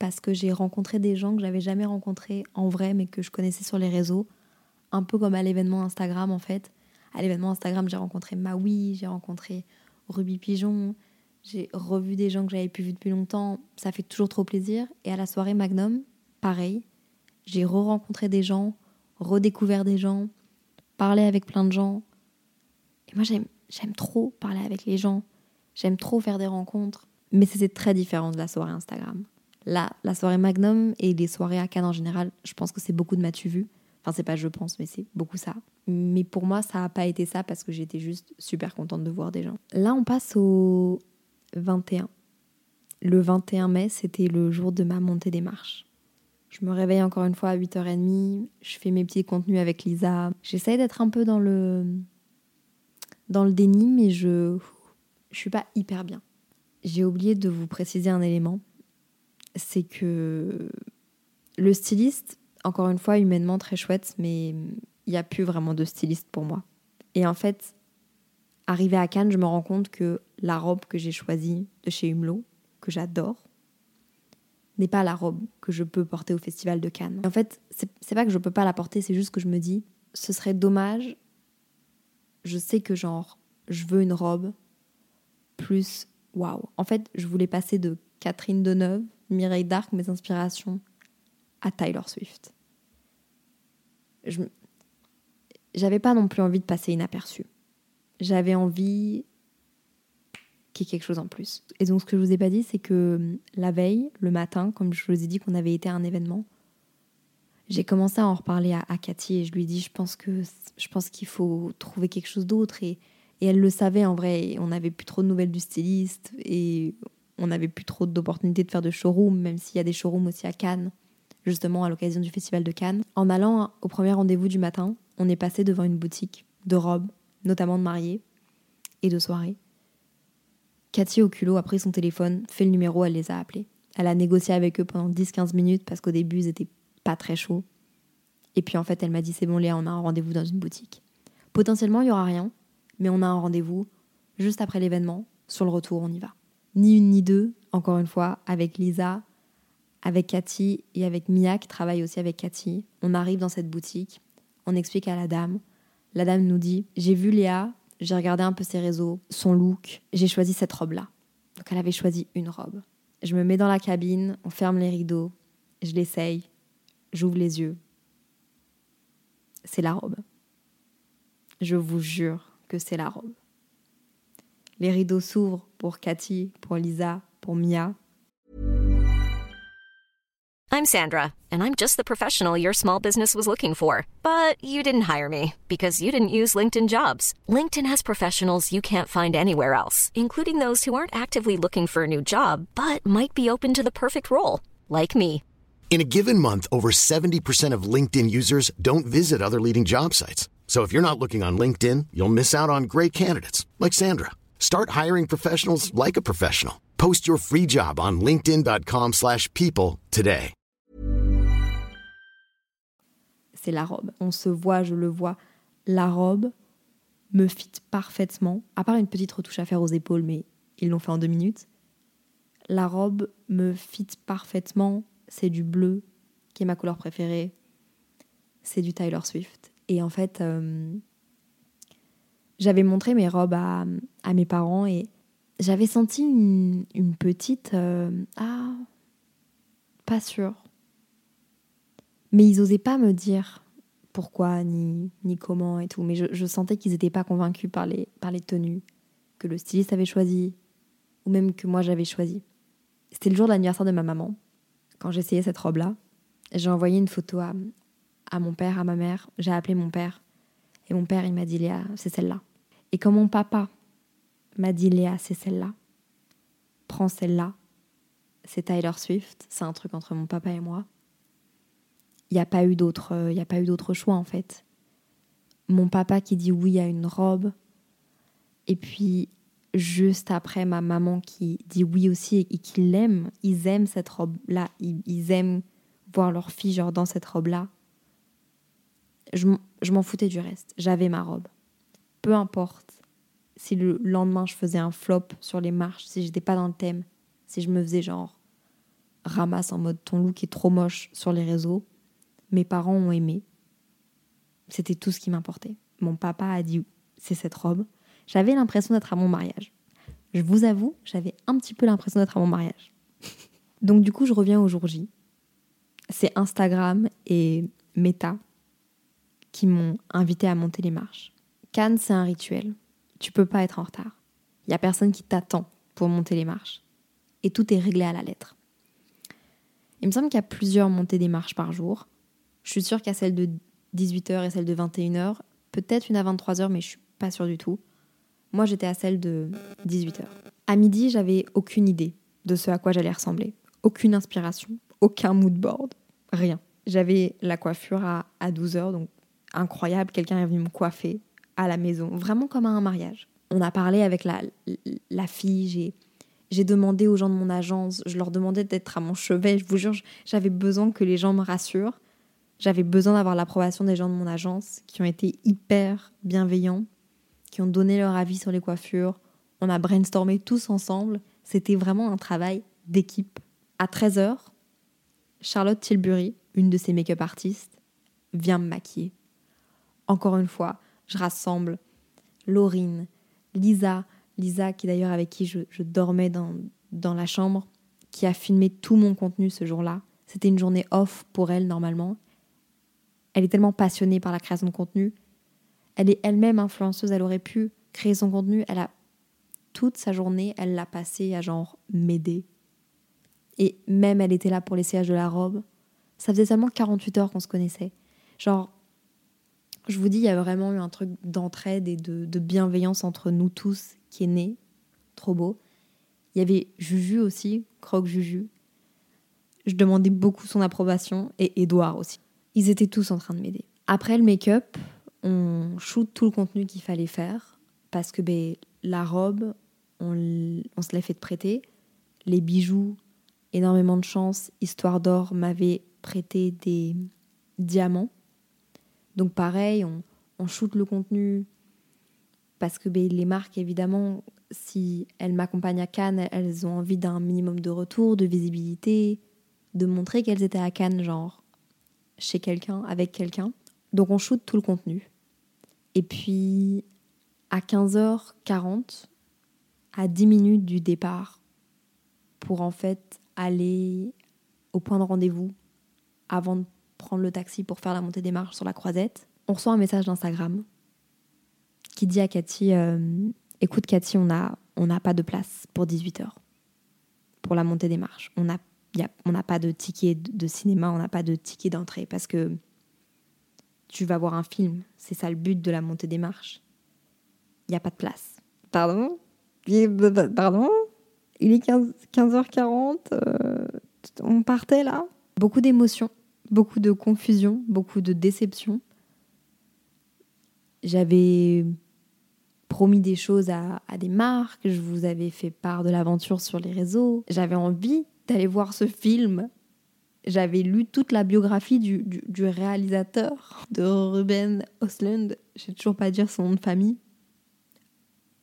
parce que j'ai rencontré des gens que j'avais jamais rencontrés en vrai, mais que je connaissais sur les réseaux. Un peu comme à l'événement Instagram, en fait. À l'événement Instagram, j'ai rencontré Maui, j'ai rencontré Ruby Pigeon, j'ai revu des gens que j'avais plus vus depuis longtemps. Ça fait toujours trop plaisir. Et à la soirée Magnum, pareil. J'ai re-rencontré des gens, redécouvert des gens, parlé avec plein de gens. Et moi, j'aime trop parler avec les gens. J'aime trop faire des rencontres. Mais c'était très différent de la soirée Instagram. Là, la soirée Magnum et les soirées à Cannes en général, je pense que c'est beaucoup de matu vu. Enfin, c'est pas je pense, mais c'est beaucoup ça. Mais pour moi, ça n'a pas été ça parce que j'étais juste super contente de voir des gens. Là, on passe au 21. Le 21 mai, c'était le jour de ma montée des marches. Je me réveille encore une fois à 8h30, je fais mes petits contenus avec Lisa. J'essaye d'être un peu dans le dans le déni, mais je je suis pas hyper bien. J'ai oublié de vous préciser un élément, c'est que le styliste, encore une fois, humainement très chouette, mais il n'y a plus vraiment de styliste pour moi. Et en fait, arrivé à Cannes, je me rends compte que la robe que j'ai choisie de chez Humlo, que j'adore, n'est pas la robe que je peux porter au festival de Cannes. En fait, c'est pas que je peux pas la porter, c'est juste que je me dis, ce serait dommage. Je sais que genre, je veux une robe plus waouh. En fait, je voulais passer de Catherine Deneuve, Mireille Darc, mes inspirations, à Tyler Swift. Je j'avais pas non plus envie de passer inaperçu. J'avais envie qu'il y ait quelque chose en plus. Et donc, ce que je vous ai pas dit, c'est que hum, la veille, le matin, comme je vous ai dit qu'on avait été à un événement, j'ai commencé à en reparler à, Cathy et je lui ai dit je pense je pense qu'il faut trouver quelque chose d'autre et et elle le savait en vrai. On n'avait plus trop de nouvelles du styliste et on n'avait plus trop d'opportunités de faire de showroom, même s'il y a des showrooms aussi à Cannes, justement à l'occasion du festival de Cannes. En allant au premier rendez-vous du matin, on est passé devant une boutique de robes, notamment de mariée et de soirée. Cathy au a pris son téléphone, fait le numéro, elle les a appelés. Elle a négocié avec eux pendant 10-15 minutes parce qu'au début ils étaient pas très chauds. Et puis en fait elle m'a dit c'est bon Léa, on a un rendez-vous dans une boutique. Potentiellement il y aura rien, mais on a un rendez-vous juste après l'événement. Sur le retour, on y va. Ni une ni deux, encore une fois, avec Lisa, avec Cathy et avec Mia qui travaille aussi avec Cathy. On arrive dans cette boutique, on explique à la dame. La dame nous dit J'ai vu Léa, j'ai regardé un peu ses réseaux, son look. J'ai choisi cette robe-là. Donc elle avait choisi une robe. Je me mets dans la cabine, on ferme les rideaux, je l'essaye, j'ouvre les yeux. C'est la robe. Je vous jure que c'est la robe. Les rideaux s'ouvrent pour Cathy, pour Lisa, pour Mia. I'm Sandra, and I'm just the professional your small business was looking for. But you didn't hire me because you didn't use LinkedIn jobs. LinkedIn has professionals you can't find anywhere else, including those who aren't actively looking for a new job but might be open to the perfect role, like me. In a given month, over 70% of LinkedIn users don't visit other leading job sites. So if you're not looking on LinkedIn, you'll miss out on great candidates like Sandra. Start hiring professionals like a professional. Post your free job on linkedin.com/people today. c'est la robe. On se voit, je le vois. La robe me fit parfaitement, à part une petite retouche à faire aux épaules, mais ils l'ont fait en deux minutes. La robe me fit parfaitement. C'est du bleu, qui est ma couleur préférée. C'est du Tyler Swift. Et en fait, euh, j'avais montré mes robes à, mes parents et j'avais senti une, petite... euh, ah, pas sûre. Mais ils osaient pas me dire pourquoi, ni, ni comment et tout. Mais je, je sentais qu'ils n'étaient pas convaincus par les, par les tenues que le styliste avait choisi, ou même que moi j'avais choisi. C'était le jour de l'anniversaire de ma maman. Quand essayé cette robe-là, j'ai envoyé une photo à, à mon père, à ma mère. J'ai appelé mon père. Et mon père, il m'a dit Léa, c'est celle-là. Et quand mon papa m'a dit Léa, c'est celle-là, prends celle-là, c'est Tyler Swift, c'est un truc entre mon papa et moi. Il n'y a pas eu d'autre, euh, a pas eu d'autre choix en fait. Mon papa qui dit oui à une robe, et puis juste après ma maman qui dit oui aussi et, qui l'aime, ils aiment cette robe-là, ils aiment voir leur fille genre dans cette robe-là. Je, m'en foutais du reste, j'avais ma robe. Peu importe si le lendemain je faisais un flop sur les marches, si j'étais pas dans le thème, si je me faisais genre ramasse en mode ton look est trop moche sur les réseaux, mes parents ont aimé. C'était tout ce qui m'importait. Mon papa a dit c'est cette robe. J'avais l'impression d'être à mon mariage. Je vous avoue, j'avais un petit peu l'impression d'être à mon mariage. Donc du coup, je reviens au jour J. C'est Instagram et Meta qui m'ont invité à monter les marches. Cannes, c'est un rituel. Tu peux pas être en retard. Il y a personne qui t'attend pour monter les marches. Et tout est réglé à la lettre. Il me semble qu'il y a plusieurs montées des marches par jour. Je suis sûre a celle de 18h et celle de 21h. Peut-être une à 23h, mais je suis pas sûre du tout. Moi, j'étais à celle de 18h. À midi, j'avais aucune idée de ce à quoi j'allais ressembler. Aucune inspiration, aucun mood board, rien. J'avais la coiffure à, à 12h, donc incroyable. Quelqu'un est venu me coiffer à la maison, vraiment comme à un mariage. On a parlé avec la, fille, j'ai j'ai demandé aux gens de mon agence, je leur demandais d'être à mon chevet. Je vous jure, j'avais besoin que les gens me rassurent. J'avais besoin d'avoir l'approbation des gens de mon agence qui ont été hyper bienveillants, qui ont donné leur avis sur les coiffures. On a brainstormé tous ensemble. C'était vraiment un travail d'équipe. À 13h, Charlotte Tilbury, une de ses make-up artistes, vient me maquiller. Encore une fois, je rassemble Laurine, Lisa, Lisa, qui d'ailleurs avec qui je, dormais dans, dans la chambre, qui a filmé tout mon contenu ce jour-là. C'était une journée off pour elle normalement. Elle est tellement passionnée par la création de contenu. Elle est elle-même influenceuse, elle aurait pu créer son contenu. Elle a toute sa journée, elle l'a passée à genre m'aider. Et même elle était là pour l'essayage de la robe. Ça faisait seulement 48 heures qu'on se connaissait. Genre, je vous dis, il y a vraiment eu un truc d'entraide et de, bienveillance entre nous tous qui est né. Trop beau. Il y avait Juju aussi, Croque Juju. Je demandais beaucoup son approbation et Edouard aussi. Ils étaient tous en train de m'aider. Après le make-up, on shoot tout le contenu qu'il fallait faire parce que ben, la robe, on se l'a fait prêter. Les bijoux, énormément de chance. Histoire d'or m'avait prêté des diamants. Donc pareil, on, on shoot le contenu parce que ben, les marques, évidemment, si elles m'accompagnent à Cannes, elles ont envie d'un minimum de retour, de visibilité, de montrer qu'elles étaient à Cannes, genre chez quelqu'un, avec quelqu'un. Donc on shoot tout le contenu. Et puis, à 15h40, à 10 minutes du départ, pour en fait aller au point de rendez-vous avant de prendre le taxi pour faire la montée des marches sur la croisette, on reçoit un message d'Instagram qui dit à Cathy euh, Écoute, Cathy, on n'a on pas de place pour 18h pour la montée des marches. On n'a on pas de ticket de cinéma, on n'a pas de ticket d'entrée parce que tu vas voir un film. C'est ça le but de la montée des marches. Il n'y a pas de place. Pardon? Pardon? Il est 15, h 40 On partait là? Beaucoup d'émotions, beaucoup de confusion, beaucoup de déception. J'avais promis des choses à, des marques, je vous avais fait part de l'aventure sur les réseaux. J'avais envie d'aller voir ce film. J'avais lu toute la biographie du, réalisateur de Ruben Östlund. Je sais toujours pas dire son nom de famille.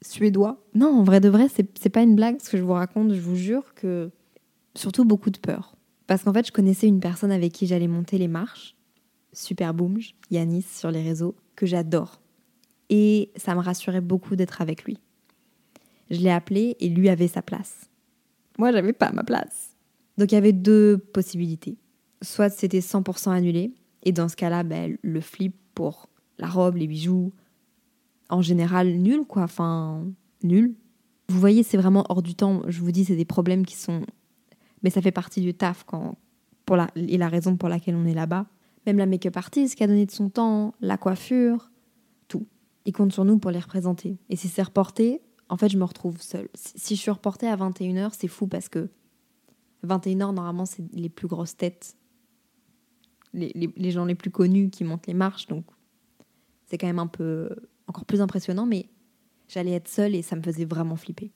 Suédois. Non, en vrai de vrai, c'est pas une blague ce que je vous raconte. Je vous jure que surtout beaucoup de peur. Parce qu'en fait, je connaissais une personne avec qui j'allais monter les marches. Super boom, Yanis sur les réseaux, que j'adore. Et ça me rassurait beaucoup d'être avec lui. Je l'ai appelé et lui avait sa place. Moi, j'avais pas ma place. Donc il y avait deux possibilités. Soit c'était 100% annulé, et dans ce cas-là, ben, le flip pour la robe, les bijoux, en général nul, quoi. Enfin, nul. Vous voyez, c'est vraiment hors du temps. Je vous dis, c'est des problèmes qui sont. Mais ça fait partie du taf quand. Pour la... Et la raison pour laquelle on est là-bas. Même la make-up artiste qui a donné de son temps, la coiffure, tout. Ils comptent sur nous pour les représenter. Et si c'est reporté, en fait, je me retrouve seule. Si je suis reportée à 21h, c'est fou parce que 21h, normalement, c'est les plus grosses têtes, les, les, gens les plus connus qui montent les marches. Donc, c'est quand même un peu encore plus impressionnant, mais j'allais être seule et ça me faisait vraiment flipper.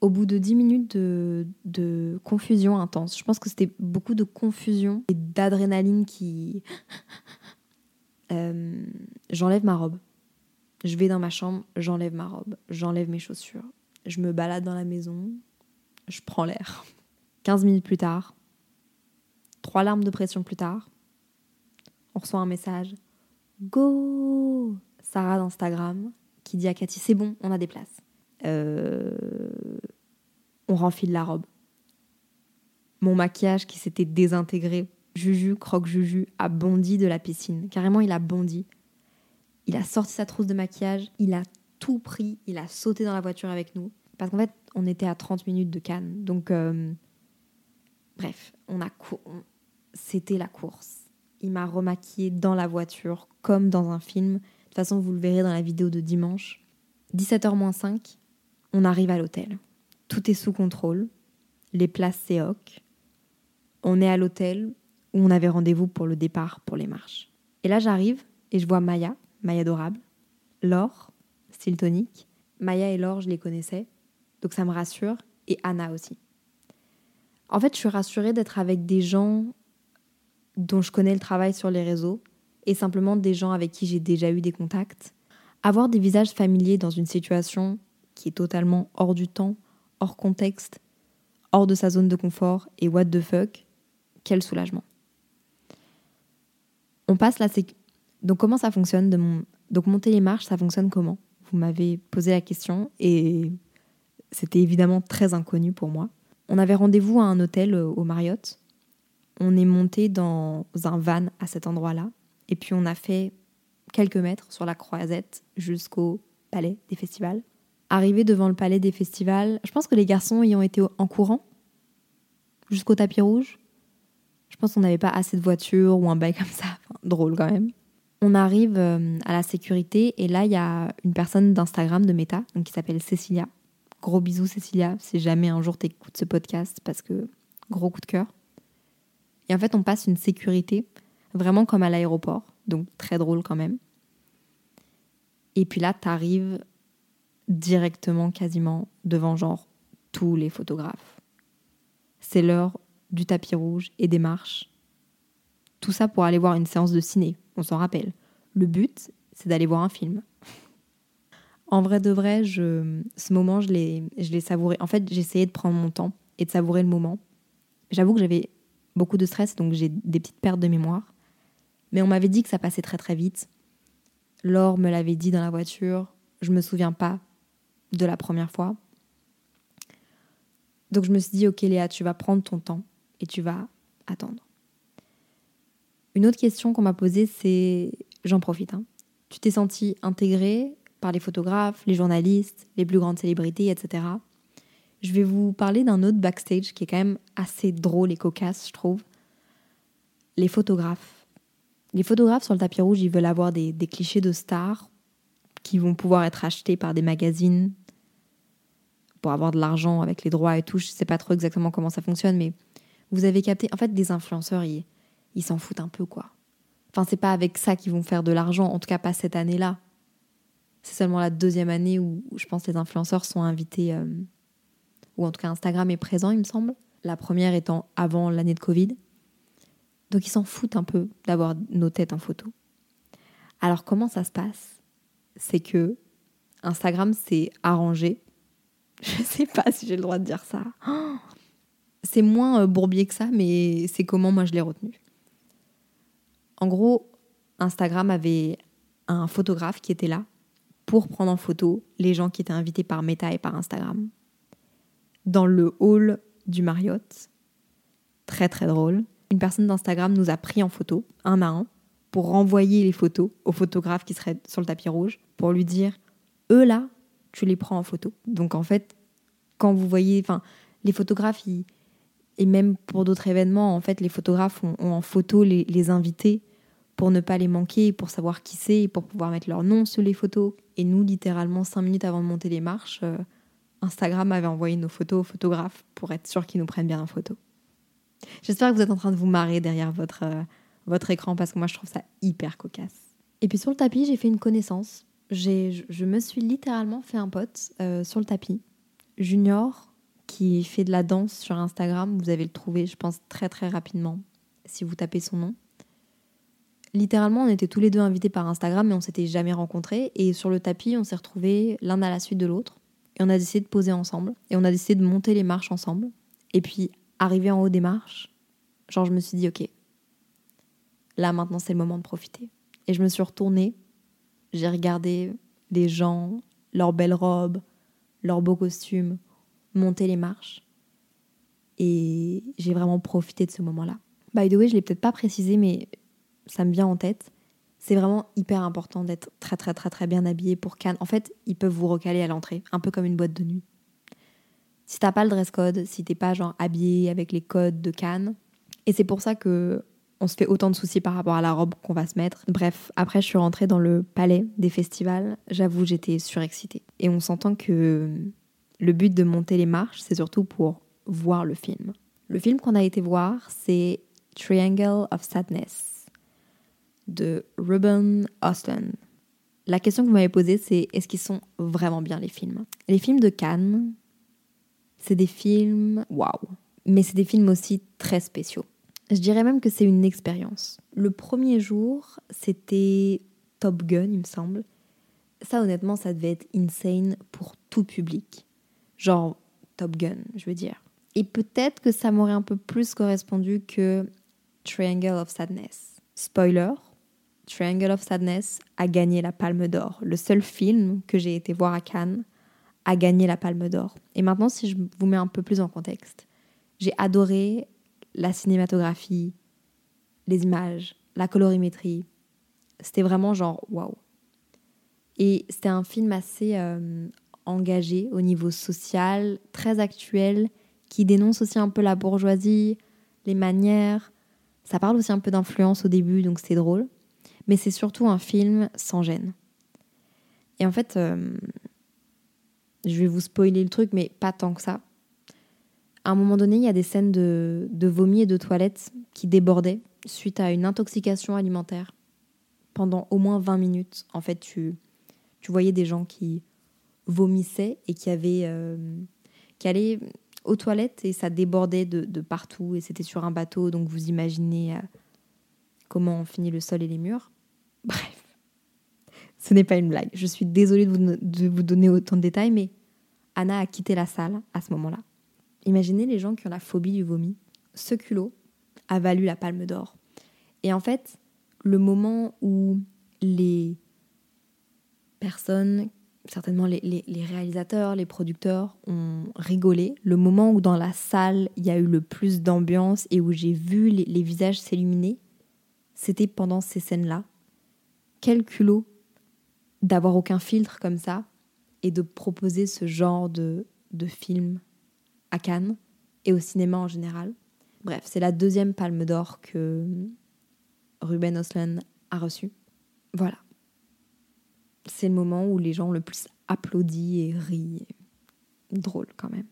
Au bout de 10 minutes de, confusion intense, je pense que c'était beaucoup de confusion et d'adrénaline qui. Euh, j'enlève ma robe. Je vais dans ma chambre, j'enlève ma robe, j'enlève mes chaussures. Je me balade dans la maison, je prends l'air. 15 minutes plus tard, trois larmes de pression plus tard, on reçoit un message. Go Sarah d'Instagram qui dit à Cathy c'est bon, on a des places. Euh, on renfile la robe. Mon maquillage qui s'était désintégré, Juju, croque Juju, a bondi de la piscine. Carrément, il a bondi. Il a sorti sa trousse de maquillage, il a tout pris, il a sauté dans la voiture avec nous. Parce qu'en fait, on était à 30 minutes de Cannes. Donc, euh, bref, on a c'était la course. Il m'a remaquillée dans la voiture, comme dans un film. De toute façon, vous le verrez dans la vidéo de dimanche. 17h 5, on arrive à l'hôtel. Tout est sous contrôle. Les places, ok. On est à l'hôtel où on avait rendez-vous pour le départ pour les marches. Et là, j'arrive et je vois Maya, Maya adorable, Laure, style tonique. Maya et Laure, je les connaissais. Donc ça me rassure. Et Anna aussi. En fait, je suis rassurée d'être avec des gens dont je connais le travail sur les réseaux et simplement des gens avec qui j'ai déjà eu des contacts. Avoir des visages familiers dans une situation qui est totalement hors du temps, hors contexte, hors de sa zone de confort et what the fuck, quel soulagement. On passe la sécu... Donc comment ça fonctionne de mon... Donc monter les marches, ça fonctionne comment? Vous m'avez posé la question et c'était évidemment très inconnu pour moi. On avait rendez-vous à un hôtel euh, au Marriott. On est monté dans un van à cet endroit-là. Et puis on a fait quelques mètres sur la croisette jusqu'au palais des festivals. Arrivé devant le palais des festivals, je pense que les garçons y ont été en courant jusqu'au tapis rouge. Je pense qu'on n'avait pas assez de voitures ou un bail comme ça. drôle quand même. On arrive euh, à la sécurité et là, il y a une personne d'Instagram de Meta donc qui s'appelle Cecilia, Gros bisous Cécilia, si jamais un jour tu écoutes ce podcast parce que gros coup de cœur. Et en fait, on passe une sécurité vraiment comme à l'aéroport, donc très drôle quand même. Et puis là, tu arrives directement quasiment devant genre tous les photographes. C'est l'heure du tapis rouge et des marches. Tout ça pour aller voir une séance de ciné, on s'en rappelle. Le but, c'est d'aller voir un film. En vrai de vrai, je, ce moment, je l'ai savouré. En fait, j'essayais de prendre mon temps et de savourer le moment. J'avoue que j'avais beaucoup de stress, donc j'ai des petites pertes de mémoire. Mais on m'avait dit que ça passait très très vite. Laure me l'avait dit dans la voiture. Je me souviens pas de la première fois. Donc je me suis dit, ok Léa, tu vas prendre ton temps et tu vas attendre. Une autre question qu'on m'a posée, c'est, j'en profite, hein. tu t'es senti intégrée par les photographes, les journalistes, les plus grandes célébrités, etc. Je vais vous parler d'un autre backstage qui est quand même assez drôle et cocasse, je trouve. Les photographes. Les photographes sur le tapis rouge, ils veulent avoir des, des clichés de stars qui vont pouvoir être achetés par des magazines pour avoir de l'argent avec les droits et tout. Je sais pas trop exactement comment ça fonctionne, mais vous avez capté. En fait, des influenceurs, ils s'en foutent un peu, quoi. Enfin, c'est pas avec ça qu'ils vont faire de l'argent, en tout cas pas cette année-là. C'est seulement la deuxième année où, je pense les influenceurs sont invités, euh, ou en tout cas Instagram est présent, il me semble. La première étant avant l'année de Covid. Donc ils s'en foutent un peu d'avoir nos têtes en photo. Alors comment ça se passe? C'est que Instagram s'est arrangé. Je sais pas si j'ai le droit de dire ça. c'est moins euh, bourbier que ça, mais c'est comment moi je l'ai retenu. En gros, Instagram avait un photographe qui était là pour prendre en photo les gens qui étaient invités par Meta et par Instagram. Dans le hall du Marriott. Très très drôle. Une personne d'Instagram nous a pris en photo, un à un, pour renvoyer les photos au photographe qui serait sur le tapis rouge, pour lui dire eux là, tu les prends en photo. Donc en fait, quand vous voyez, enfin, les photographes, et même pour d'autres événements, en fait, les photographes ont, en photo les, invités pour ne pas les manquer, pour savoir qui c'est, pour pouvoir mettre leur nom sur les photos. Et nous, littéralement, cinq minutes avant de monter les marches, euh, Instagram avait envoyé nos photos aux photographes pour être sûr qu'ils nous prennent bien en photo. J'espère que vous êtes en train de vous marrer derrière votre, euh, votre écran parce que moi, je trouve ça hyper cocasse. Et puis sur le tapis, j'ai fait une connaissance. Je, me suis littéralement fait un pote euh, sur le tapis. Junior, qui fait de la danse sur Instagram. Vous allez le trouver, je pense, très très rapidement si vous tapez son nom littéralement, on était tous les deux invités par Instagram, mais on s'était jamais rencontrés. Et sur le tapis, on s'est retrouvés l'un à la suite de l'autre. Et on a décidé de poser ensemble. Et on a décidé de monter les marches ensemble. Et puis, arrivé en haut des marches, genre, je me suis dit, ok, là maintenant, c'est le moment de profiter. Et je me suis retournée. J'ai regardé les gens, leurs belles robes, leurs beaux costumes, monter les marches. Et j'ai vraiment profité de ce moment-là. By the way, je l'ai peut-être pas précisé, mais ça me vient en tête. C'est vraiment hyper important d'être très très très très bien habillé pour Cannes. En fait, ils peuvent vous recaler à l'entrée, un peu comme une boîte de nuit. Si t'as pas le dress code, si t'es pas genre habillé avec les codes de Cannes, et c'est pour ça que on se fait autant de soucis par rapport à la robe qu'on va se mettre. Bref, après je suis rentrée dans le palais des festivals. J'avoue, j'étais surexcitée. Et on s'entend que le but de monter les marches, c'est surtout pour voir le film. Le film qu'on a été voir, c'est Triangle of Sadness de Ruben Austin. La question que vous m'avez posée, c'est est-ce qu'ils sont vraiment bien les films? Les films de Cannes, c'est des films waouh, mais c'est des films aussi très spéciaux. Je dirais même que c'est une expérience. Le premier jour, c'était Top Gun, il me semble. Ça, honnêtement, ça devait être insane pour tout public. Genre Top Gun, je veux dire. Et peut-être que ça m'aurait un peu plus correspondu que Triangle of Sadness. Spoiler, Triangle of Sadness a gagné la Palme d'Or. Le seul film que j'ai été voir à Cannes a gagné la Palme d'Or. Et maintenant, si je vous mets un peu plus en contexte, j'ai adoré la cinématographie, les images, la colorimétrie. C'était vraiment genre waouh. Et c'était un film assez euh, engagé au niveau social, très actuel, qui dénonce aussi un peu la bourgeoisie, les manières. Ça parle aussi un peu d'influence au début, donc c'est drôle mais c'est surtout un film sans gêne. Et en fait, euh, je vais vous spoiler le truc, mais pas tant que ça. À un moment donné, il y a des scènes de, de vomi et de toilettes qui débordaient suite à une intoxication alimentaire. Pendant au moins 20 minutes, en fait, tu, tu voyais des gens qui vomissaient et qui avaient euh, qui allaient aux toilettes et ça débordait de, de partout et c'était sur un bateau, donc vous imaginez euh, comment on finit le sol et les murs. Bref, ce n'est pas une blague. Je suis désolée de vous, donner autant de détails, mais Anna a quitté la salle à ce moment-là. Imaginez les gens qui ont la phobie du vomi. Ce culot a valu la palme d'or. Et en fait, le moment où les personnes, certainement les, réalisateurs, les producteurs, ont rigolé. Le moment où dans la salle, il y a eu le plus d'ambiance et où j'ai vu les, visages s'illuminer, c'était pendant ces scènes-là. Quel culot d'avoir aucun filtre comme ça et de proposer ce genre de film à Cannes et au cinéma en général. Bref, c'est la deuxième palme d'or que Ruben Ostlund a reçue. Voilà. C'est le moment où les gens le plus applaudi et ri. Drôle quand même.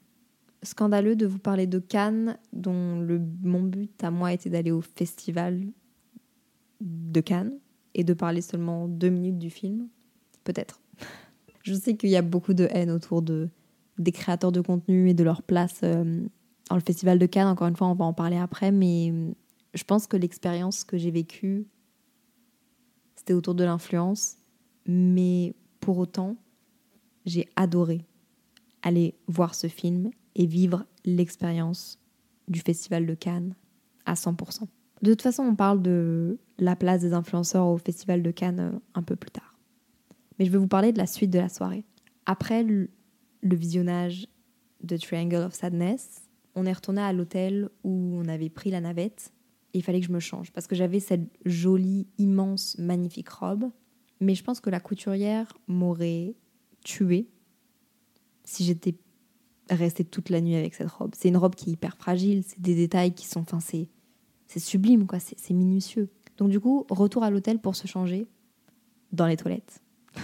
Scandaleux de vous parler de Cannes, dont le, mon but à moi était d'aller au festival de Cannes et de parler seulement deux minutes du film. Peut-être. Je sais qu'il y a beaucoup de haine autour de, des créateurs de contenu et de leur place euh, dans le festival de Cannes. Encore une fois, on va en parler après, mais euh, je pense que l'expérience que j'ai vécue, c'était autour de l'influence, mais pour autant, j'ai adoré aller voir ce film et vivre l'expérience du festival de Cannes à 100%. De toute façon, on parle de la place des influenceurs au festival de Cannes euh, un peu plus tard. Mais je vais vous parler de la suite de la soirée. Après le, visionnage de Triangle of Sadness, on est retourné à l'hôtel où on avait pris la navette et il fallait que je me change parce que j'avais cette jolie, immense, magnifique robe. Mais je pense que la couturière m'aurait tuée si j'étais restée toute la nuit avec cette robe. C'est une robe qui est hyper fragile, c'est des détails qui sont, enfin c'est, c'est sublime quoi, c'est, c'est minutieux. Donc du coup, retour à l'hôtel pour se changer dans les toilettes.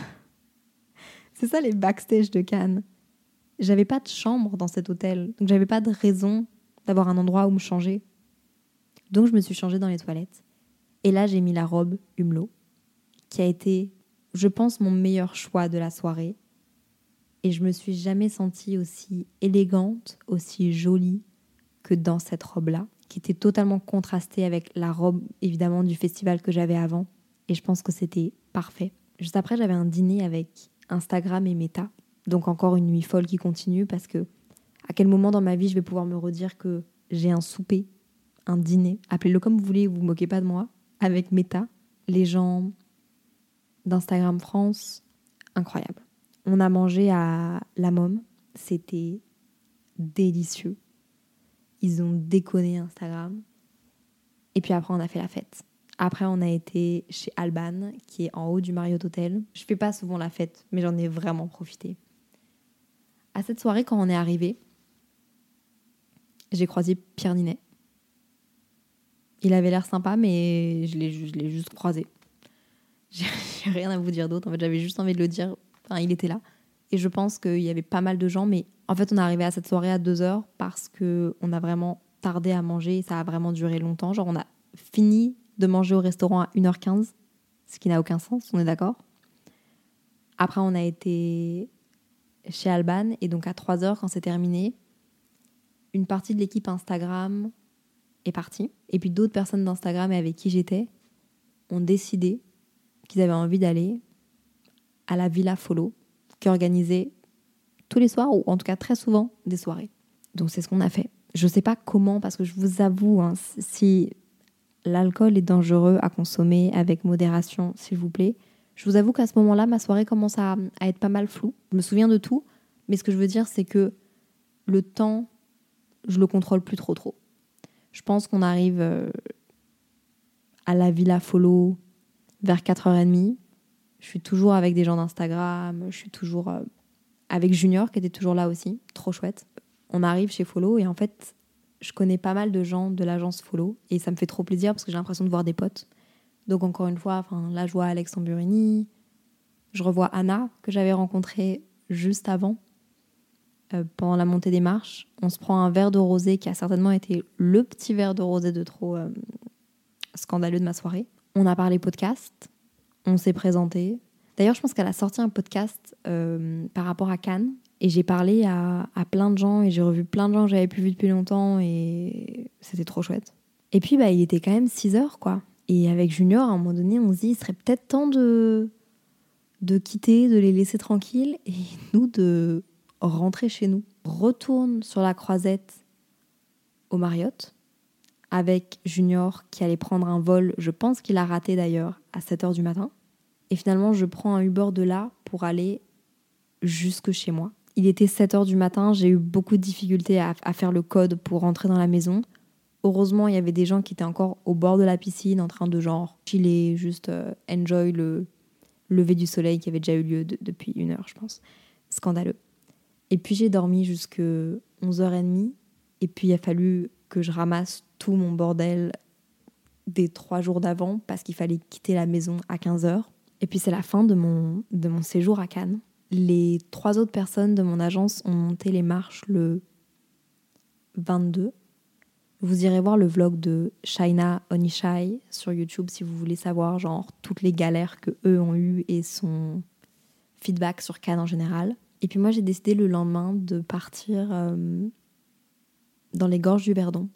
c'est ça les backstage de Cannes. J'avais pas de chambre dans cet hôtel, donc j'avais pas de raison d'avoir un endroit où me changer. Donc je me suis changée dans les toilettes. Et là, j'ai mis la robe Humelot, qui a été, je pense, mon meilleur choix de la soirée. Et je me suis jamais sentie aussi élégante, aussi jolie que dans cette robe-là, qui était totalement contrastée avec la robe, évidemment, du festival que j'avais avant. Et je pense que c'était parfait. Juste après, j'avais un dîner avec Instagram et Meta. Donc encore une nuit folle qui continue parce que à quel moment dans ma vie je vais pouvoir me redire que j'ai un souper, un dîner, appelez-le comme vous voulez, vous vous moquez pas de moi, avec Meta, les gens d'Instagram France, incroyable. On a mangé à la Mom, c'était délicieux. Ils ont déconné Instagram. Et puis après, on a fait la fête. Après, on a été chez Alban, qui est en haut du Marriott Hotel. Je fais pas souvent la fête, mais j'en ai vraiment profité. À cette soirée, quand on est arrivé, j'ai croisé Pierre Ninet. Il avait l'air sympa, mais je l'ai juste croisé. J'ai rien à vous dire d'autre. En fait, j'avais juste envie de le dire. Enfin, il était là. Et je pense qu'il y avait pas mal de gens, mais en fait, on est arrivé à cette soirée à 2 heures parce que on a vraiment tardé à manger et ça a vraiment duré longtemps. Genre, on a fini de manger au restaurant à 1h15, ce qui n'a aucun sens, on est d'accord. Après, on a été chez Alban et donc à 3 heures, quand c'est terminé, une partie de l'équipe Instagram est partie. Et puis d'autres personnes d'Instagram et avec qui j'étais ont décidé qu'ils avaient envie d'aller à la Villa Follow, qui organisait tous les soirs, ou en tout cas très souvent, des soirées. Donc c'est ce qu'on a fait. Je sais pas comment, parce que je vous avoue, hein, si l'alcool est dangereux à consommer avec modération, s'il vous plaît, je vous avoue qu'à ce moment-là, ma soirée commence à, être pas mal floue. Je me souviens de tout, mais ce que je veux dire, c'est que le temps, je le contrôle plus trop trop. Je pense qu'on arrive euh, à la Villa Follow vers 4h30. Je suis toujours avec des gens d'Instagram, je suis toujours euh, avec Junior qui était toujours là aussi, trop chouette. On arrive chez Follow et en fait, je connais pas mal de gens de l'agence Follow et ça me fait trop plaisir parce que j'ai l'impression de voir des potes. Donc encore une fois, enfin là je vois Alex je revois Anna que j'avais rencontrée juste avant euh, pendant la montée des marches. On se prend un verre de rosé qui a certainement été le petit verre de rosé de trop euh, scandaleux de ma soirée. On a parlé podcast, on s'est présenté. D'ailleurs, je pense qu'elle a sorti un podcast euh, par rapport à Cannes et j'ai parlé à, plein de gens et j'ai revu plein de gens que j'avais plus vus depuis longtemps et c'était trop chouette. Et puis, bah, il était quand même 6 heures, quoi. Et avec Junior, à un moment donné, on se dit, il serait peut-être temps de, de quitter, de les laisser tranquilles et nous de rentrer chez nous. Retourne sur la croisette au Marriott avec Junior qui allait prendre un vol, je pense qu'il a raté d'ailleurs, à 7 heures du matin. Et finalement, je prends un Uber de là pour aller jusque chez moi. Il était 7 heures du matin, j'ai eu beaucoup de difficultés à, faire le code pour rentrer dans la maison. Heureusement, il y avait des gens qui étaient encore au bord de la piscine en train de genre chiller, juste euh, enjoy le lever du soleil qui avait déjà eu lieu depuis une heure, je pense. Scandaleux. Et puis j'ai dormi jusque 11h30. Et puis il a fallu que je ramasse tout mon bordel des trois jours d'avant parce qu'il fallait quitter la maison à 15h. Et puis c'est la fin de mon, de mon séjour à Cannes. Les trois autres personnes de mon agence ont monté les marches le 22. Vous irez voir le vlog de Shaina Onishai sur YouTube si vous voulez savoir genre toutes les galères que eux ont eues et son feedback sur Cannes en général. Et puis moi j'ai décidé le lendemain de partir euh, dans les gorges du Verdon.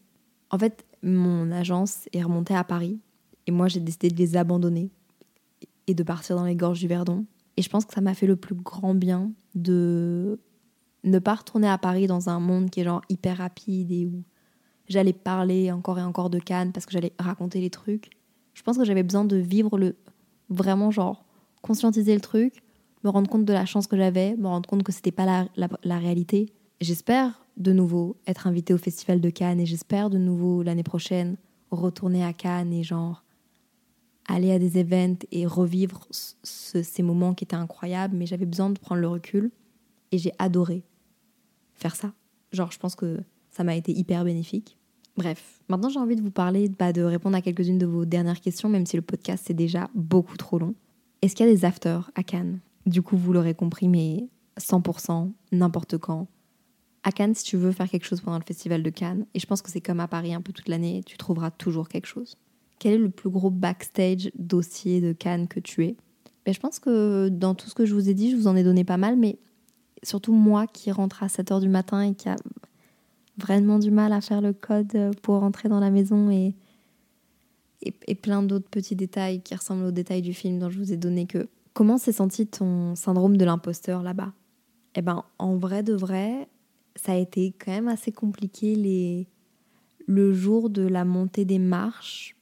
En fait, mon agence est remontée à Paris et moi j'ai décidé de les abandonner et de partir dans les gorges du Verdon. Et je pense que ça m'a fait le plus grand bien de ne pas retourner à Paris dans un monde qui est genre hyper rapide et où j'allais parler encore et encore de Cannes parce que j'allais raconter les trucs. Je pense que j'avais besoin de vivre le vraiment genre conscientiser le truc, me rendre compte de la chance que j'avais, me rendre compte que c'était pas la, la, réalité. J'espère de nouveau être invitée au Festival de Cannes et j'espère de nouveau l'année prochaine retourner à Cannes et genre aller à des events et revivre ce, ces moments qui étaient incroyables, mais j'avais besoin de prendre le recul et j'ai adoré faire ça. Genre, je pense que ça m'a été hyper bénéfique. Bref, maintenant j'ai envie de vous parler, bah, de répondre à quelques-unes de vos dernières questions, même si le podcast c'est déjà beaucoup trop long. Est-ce qu'il y a des afters à Cannes? Du coup, vous l'aurez compris, mais 100%, n'importe quand, à Cannes, si tu veux faire quelque chose pendant le festival de Cannes, et je pense que c'est comme à Paris un peu toute l'année, tu trouveras toujours quelque chose. Quel est le plus gros backstage dossier de Cannes que tu es? Ben, Je pense que dans tout ce que je vous ai dit, je vous en ai donné pas mal, mais surtout moi qui rentre à 7h du matin et qui a vraiment du mal à faire le code pour rentrer dans la maison et, et, et plein d'autres petits détails qui ressemblent aux détails du film dont je vous ai donné que... Comment s'est senti ton syndrome de l'imposteur là-bas? Eh ben, en vrai de vrai, ça a été quand même assez compliqué les... le jour de la montée des marches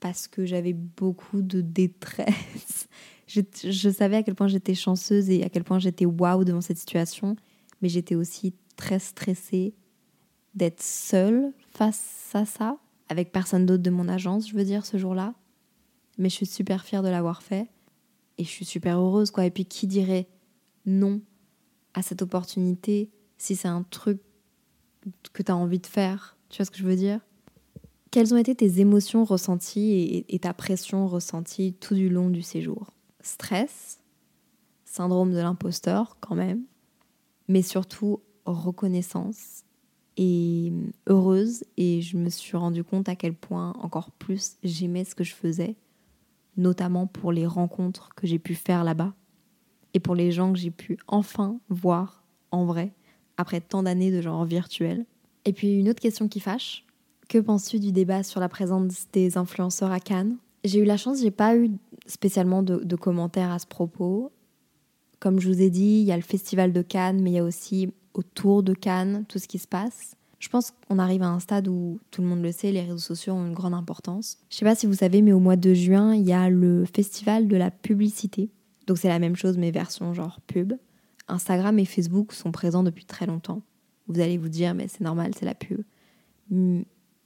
parce que j'avais beaucoup de détresse. Je, je, savais à quel point j'étais chanceuse et à quel point j'étais waouh devant cette situation, mais j'étais aussi très stressée d'être seule face à ça, avec personne d'autre de mon agence, je veux dire, ce jour-là. Mais je suis super fière de l'avoir fait et je suis super heureuse, quoi. Et puis, qui dirait non à cette opportunité si c'est un truc que tu as envie de faire? Tu vois ce que je veux dire? Quelles ont été tes émotions ressenties et, et ta pression ressentie tout du long du séjour? Stress, syndrome de l'imposteur quand même, mais surtout reconnaissance et heureuse et je me suis rendu compte à quel point encore plus j'aimais ce que je faisais, notamment pour les rencontres que j'ai pu faire là-bas et pour les gens que j'ai pu enfin voir en vrai après tant d'années de genre virtuel. Et puis une autre question qui fâche, que penses-tu du débat sur la présence des influenceurs à Cannes? J'ai eu la chance, j'ai pas eu spécialement de, de, commentaires à ce propos. Comme je vous ai dit, il y a le festival de Cannes, mais il y a aussi autour de Cannes tout ce qui se passe. Je pense qu'on arrive à un stade où tout le monde le sait, les réseaux sociaux ont une grande importance. Je sais pas si vous savez, mais au mois de juin, il y a le festival de la publicité. Donc c'est la même chose, mais version genre pub. Instagram et Facebook sont présents depuis très longtemps. Vous allez vous dire, mais c'est normal, c'est la pub.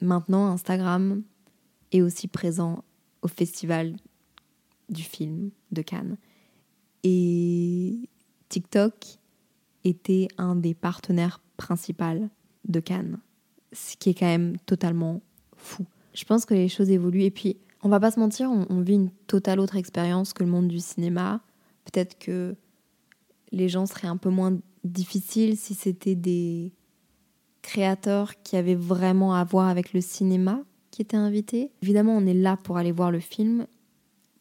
Maintenant, Instagram est aussi présent au festival du film de Cannes. Et TikTok était un des partenaires principaux de Cannes, ce qui est quand même totalement fou. Je pense que les choses évoluent et puis on va pas se mentir, on, on vit une totale autre expérience que le monde du cinéma. Peut-être que les gens seraient un peu moins difficiles si c'était des créateurs qui avaient vraiment à voir avec le cinéma qui étaient invités. Évidemment, on est là pour aller voir le film,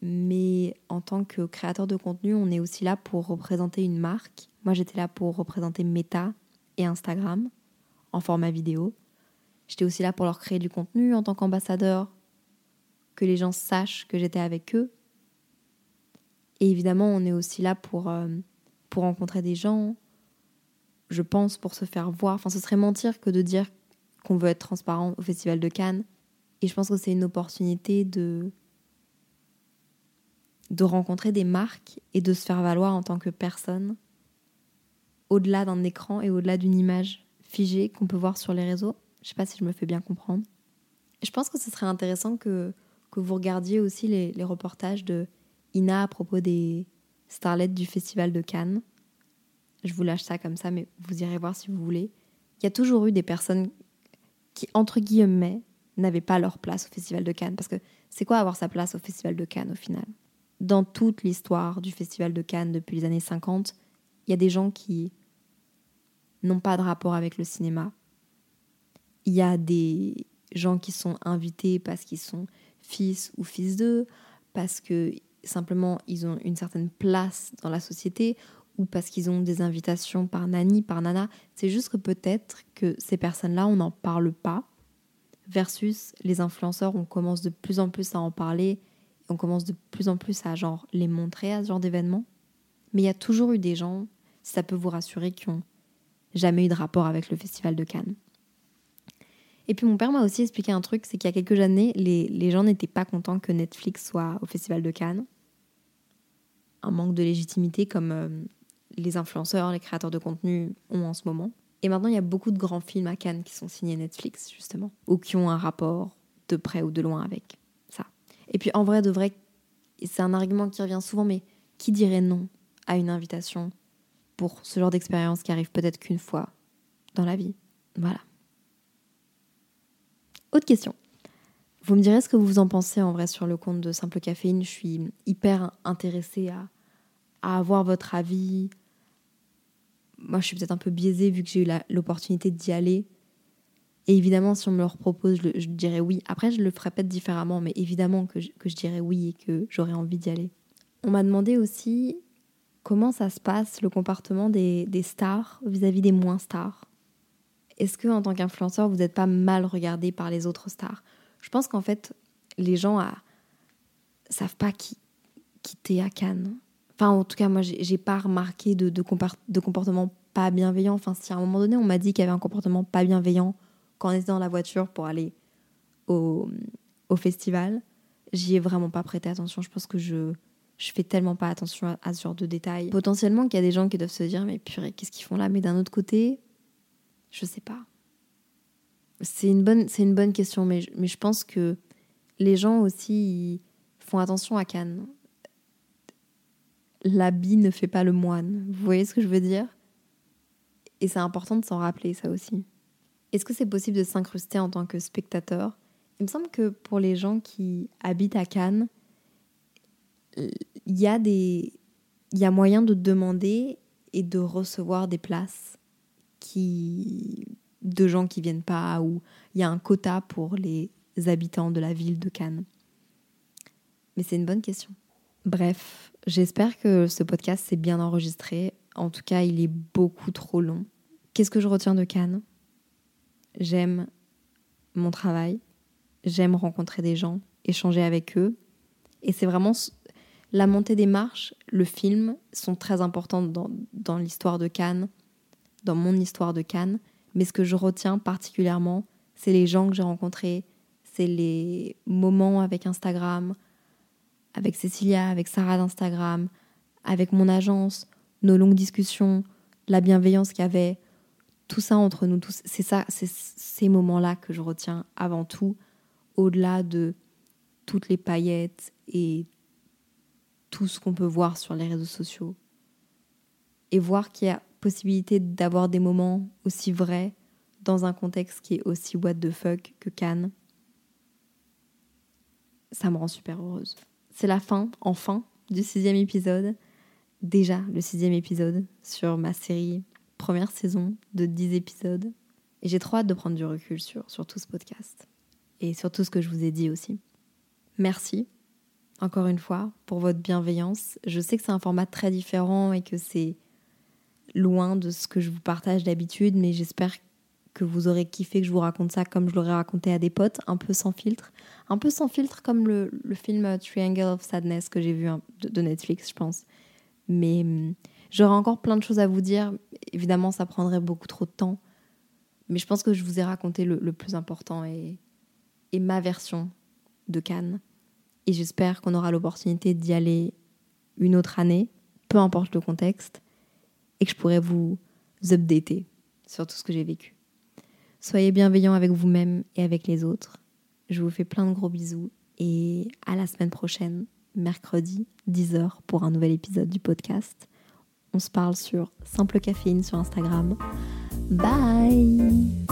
mais en tant que créateur de contenu, on est aussi là pour représenter une marque. Moi, j'étais là pour représenter Meta et Instagram en format vidéo. J'étais aussi là pour leur créer du contenu en tant qu'ambassadeur, que les gens sachent que j'étais avec eux. Et évidemment, on est aussi là pour euh, pour rencontrer des gens, je pense pour se faire voir. Enfin, ce serait mentir que de dire qu'on veut être transparent au Festival de Cannes. Et je pense que c'est une opportunité de de rencontrer des marques et de se faire valoir en tant que personne au-delà d'un écran et au-delà d'une image figée qu'on peut voir sur les réseaux. Je sais pas si je me fais bien comprendre. Je pense que ce serait intéressant que, que vous regardiez aussi les, les reportages de Ina à propos des starlets du Festival de Cannes. Je vous lâche ça comme ça, mais vous irez voir si vous voulez. Il y a toujours eu des personnes qui, entre guillemets, n'avaient pas leur place au Festival de Cannes. Parce que c'est quoi avoir sa place au Festival de Cannes au final? Dans toute l'histoire du Festival de Cannes depuis les années 50, il y a des gens qui n'ont pas de rapport avec le cinéma. Il y a des gens qui sont invités parce qu'ils sont fils ou fils d'eux, parce que simplement ils ont une certaine place dans la société ou parce qu'ils ont des invitations par nani, par nana. C'est juste que peut-être que ces personnes-là, on n'en parle pas, versus les influenceurs, on commence de plus en plus à en parler, on commence de plus en plus à genre les montrer à ce genre d'événements. Mais il y a toujours eu des gens, ça peut vous rassurer, qui ont jamais eu de rapport avec le Festival de Cannes. Et puis mon père m'a aussi expliqué un truc, c'est qu'il y a quelques années, les, gens n'étaient pas contents que Netflix soit au Festival de Cannes. Un manque de légitimité comme euh, les influenceurs, les créateurs de contenu ont en ce moment. Et maintenant, il y a beaucoup de grands films à Cannes qui sont signés Netflix, justement, ou qui ont un rapport de près ou de loin avec ça. Et puis en vrai, de vrai, c'est un argument qui revient souvent, mais qui dirait non à une invitation pour ce genre d'expérience qui arrive peut-être qu'une fois dans la vie. Voilà. Autre question. Vous me direz ce que vous en pensez en vrai sur le compte de Simple Caféine. Je suis hyper intéressée à, avoir votre avis. Moi, je suis peut-être un peu biaisée vu que j'ai eu l'opportunité d'y aller. Et évidemment, si on me le propose, je, dirais oui. Après, je le ferai peut-être différemment, mais évidemment que je, que je dirais oui et que j'aurais envie d'y aller. On m'a demandé aussi comment ça se passe le comportement des, stars vis-à-vis des moins stars? Est-ce que en tant qu'influenceur, vous n'êtes pas mal regardé par les autres stars? Je pense qu'en fait, les gens ne savent pas qui, qui à Cannes. Enfin, en tout cas, moi, j'ai pas remarqué de, de, de, comportement pas bienveillant. Enfin, si à un moment donné, on m'a dit qu'il y avait un comportement pas bienveillant quand on était dans la voiture pour aller au, au festival, j'y ai vraiment pas prêté attention. Je pense que je je fais tellement pas attention à, ce genre de détails. Potentiellement qu'il y a des gens qui doivent se dire mais purée, qu'est-ce qu'ils font là? Mais d'un autre côté, je sais pas. C'est une bonne, c'est une bonne question, mais, mais je pense que les gens aussi font attention à Cannes. L'habit ne fait pas le moine. Vous voyez ce que je veux dire? Et c'est important de s'en rappeler ça aussi. Est-ce que c'est possible de s'incruster en tant que spectateur? Il me semble que pour les gens qui habitent à Cannes, il y a des il y a moyen de demander et de recevoir des places qui de gens qui viennent pas ou il y a un quota pour les habitants de la ville de Cannes. Mais c'est une bonne question. Bref, j'espère que ce podcast s'est bien enregistré. En tout cas, il est beaucoup trop long. Qu'est-ce que je retiens de Cannes? J'aime mon travail, j'aime rencontrer des gens, échanger avec eux. Et c'est vraiment la montée des marches, le film sont très importants dans, l'histoire de Cannes, dans mon histoire de Cannes. Mais ce que je retiens particulièrement, c'est les gens que j'ai rencontrés, c'est les moments avec Instagram, avec Cécilia, avec Sarah d'Instagram, avec mon agence, nos longues discussions, la bienveillance qu'il y avait, tout ça entre nous tous. C'est ça, c'est ces moments-là que je retiens avant tout, au-delà de toutes les paillettes et tout ce qu'on peut voir sur les réseaux sociaux. Et voir qu'il y a possibilité d'avoir des moments aussi vrais dans un contexte qui est aussi what the fuck que Cannes, ça me rend super heureuse. C'est la fin, enfin, du sixième épisode. Déjà le sixième épisode sur ma série première saison de dix épisodes. Et j'ai trop hâte de prendre du recul sur, sur tout ce podcast. Et sur tout ce que je vous ai dit aussi. Merci encore une fois, pour votre bienveillance. Je sais que c'est un format très différent et que c'est loin de ce que je vous partage d'habitude, mais j'espère que vous aurez kiffé que je vous raconte ça comme je l'aurais raconté à des potes, un peu sans filtre. Un peu sans filtre comme le, film Triangle of Sadness que j'ai vu de, Netflix, je pense. Mais hum, j'aurais encore plein de choses à vous dire. Évidemment, ça prendrait beaucoup trop de temps. Mais je pense que je vous ai raconté le, plus important et ma version de Cannes. Et j'espère qu'on aura l'opportunité d'y aller une autre année, peu importe le contexte, et que je pourrais vous updater sur tout ce que j'ai vécu. Soyez bienveillants avec vous-même et avec les autres. Je vous fais plein de gros bisous et à la semaine prochaine, mercredi, 10h, pour un nouvel épisode du podcast. On se parle sur Simple Caféine sur Instagram. Bye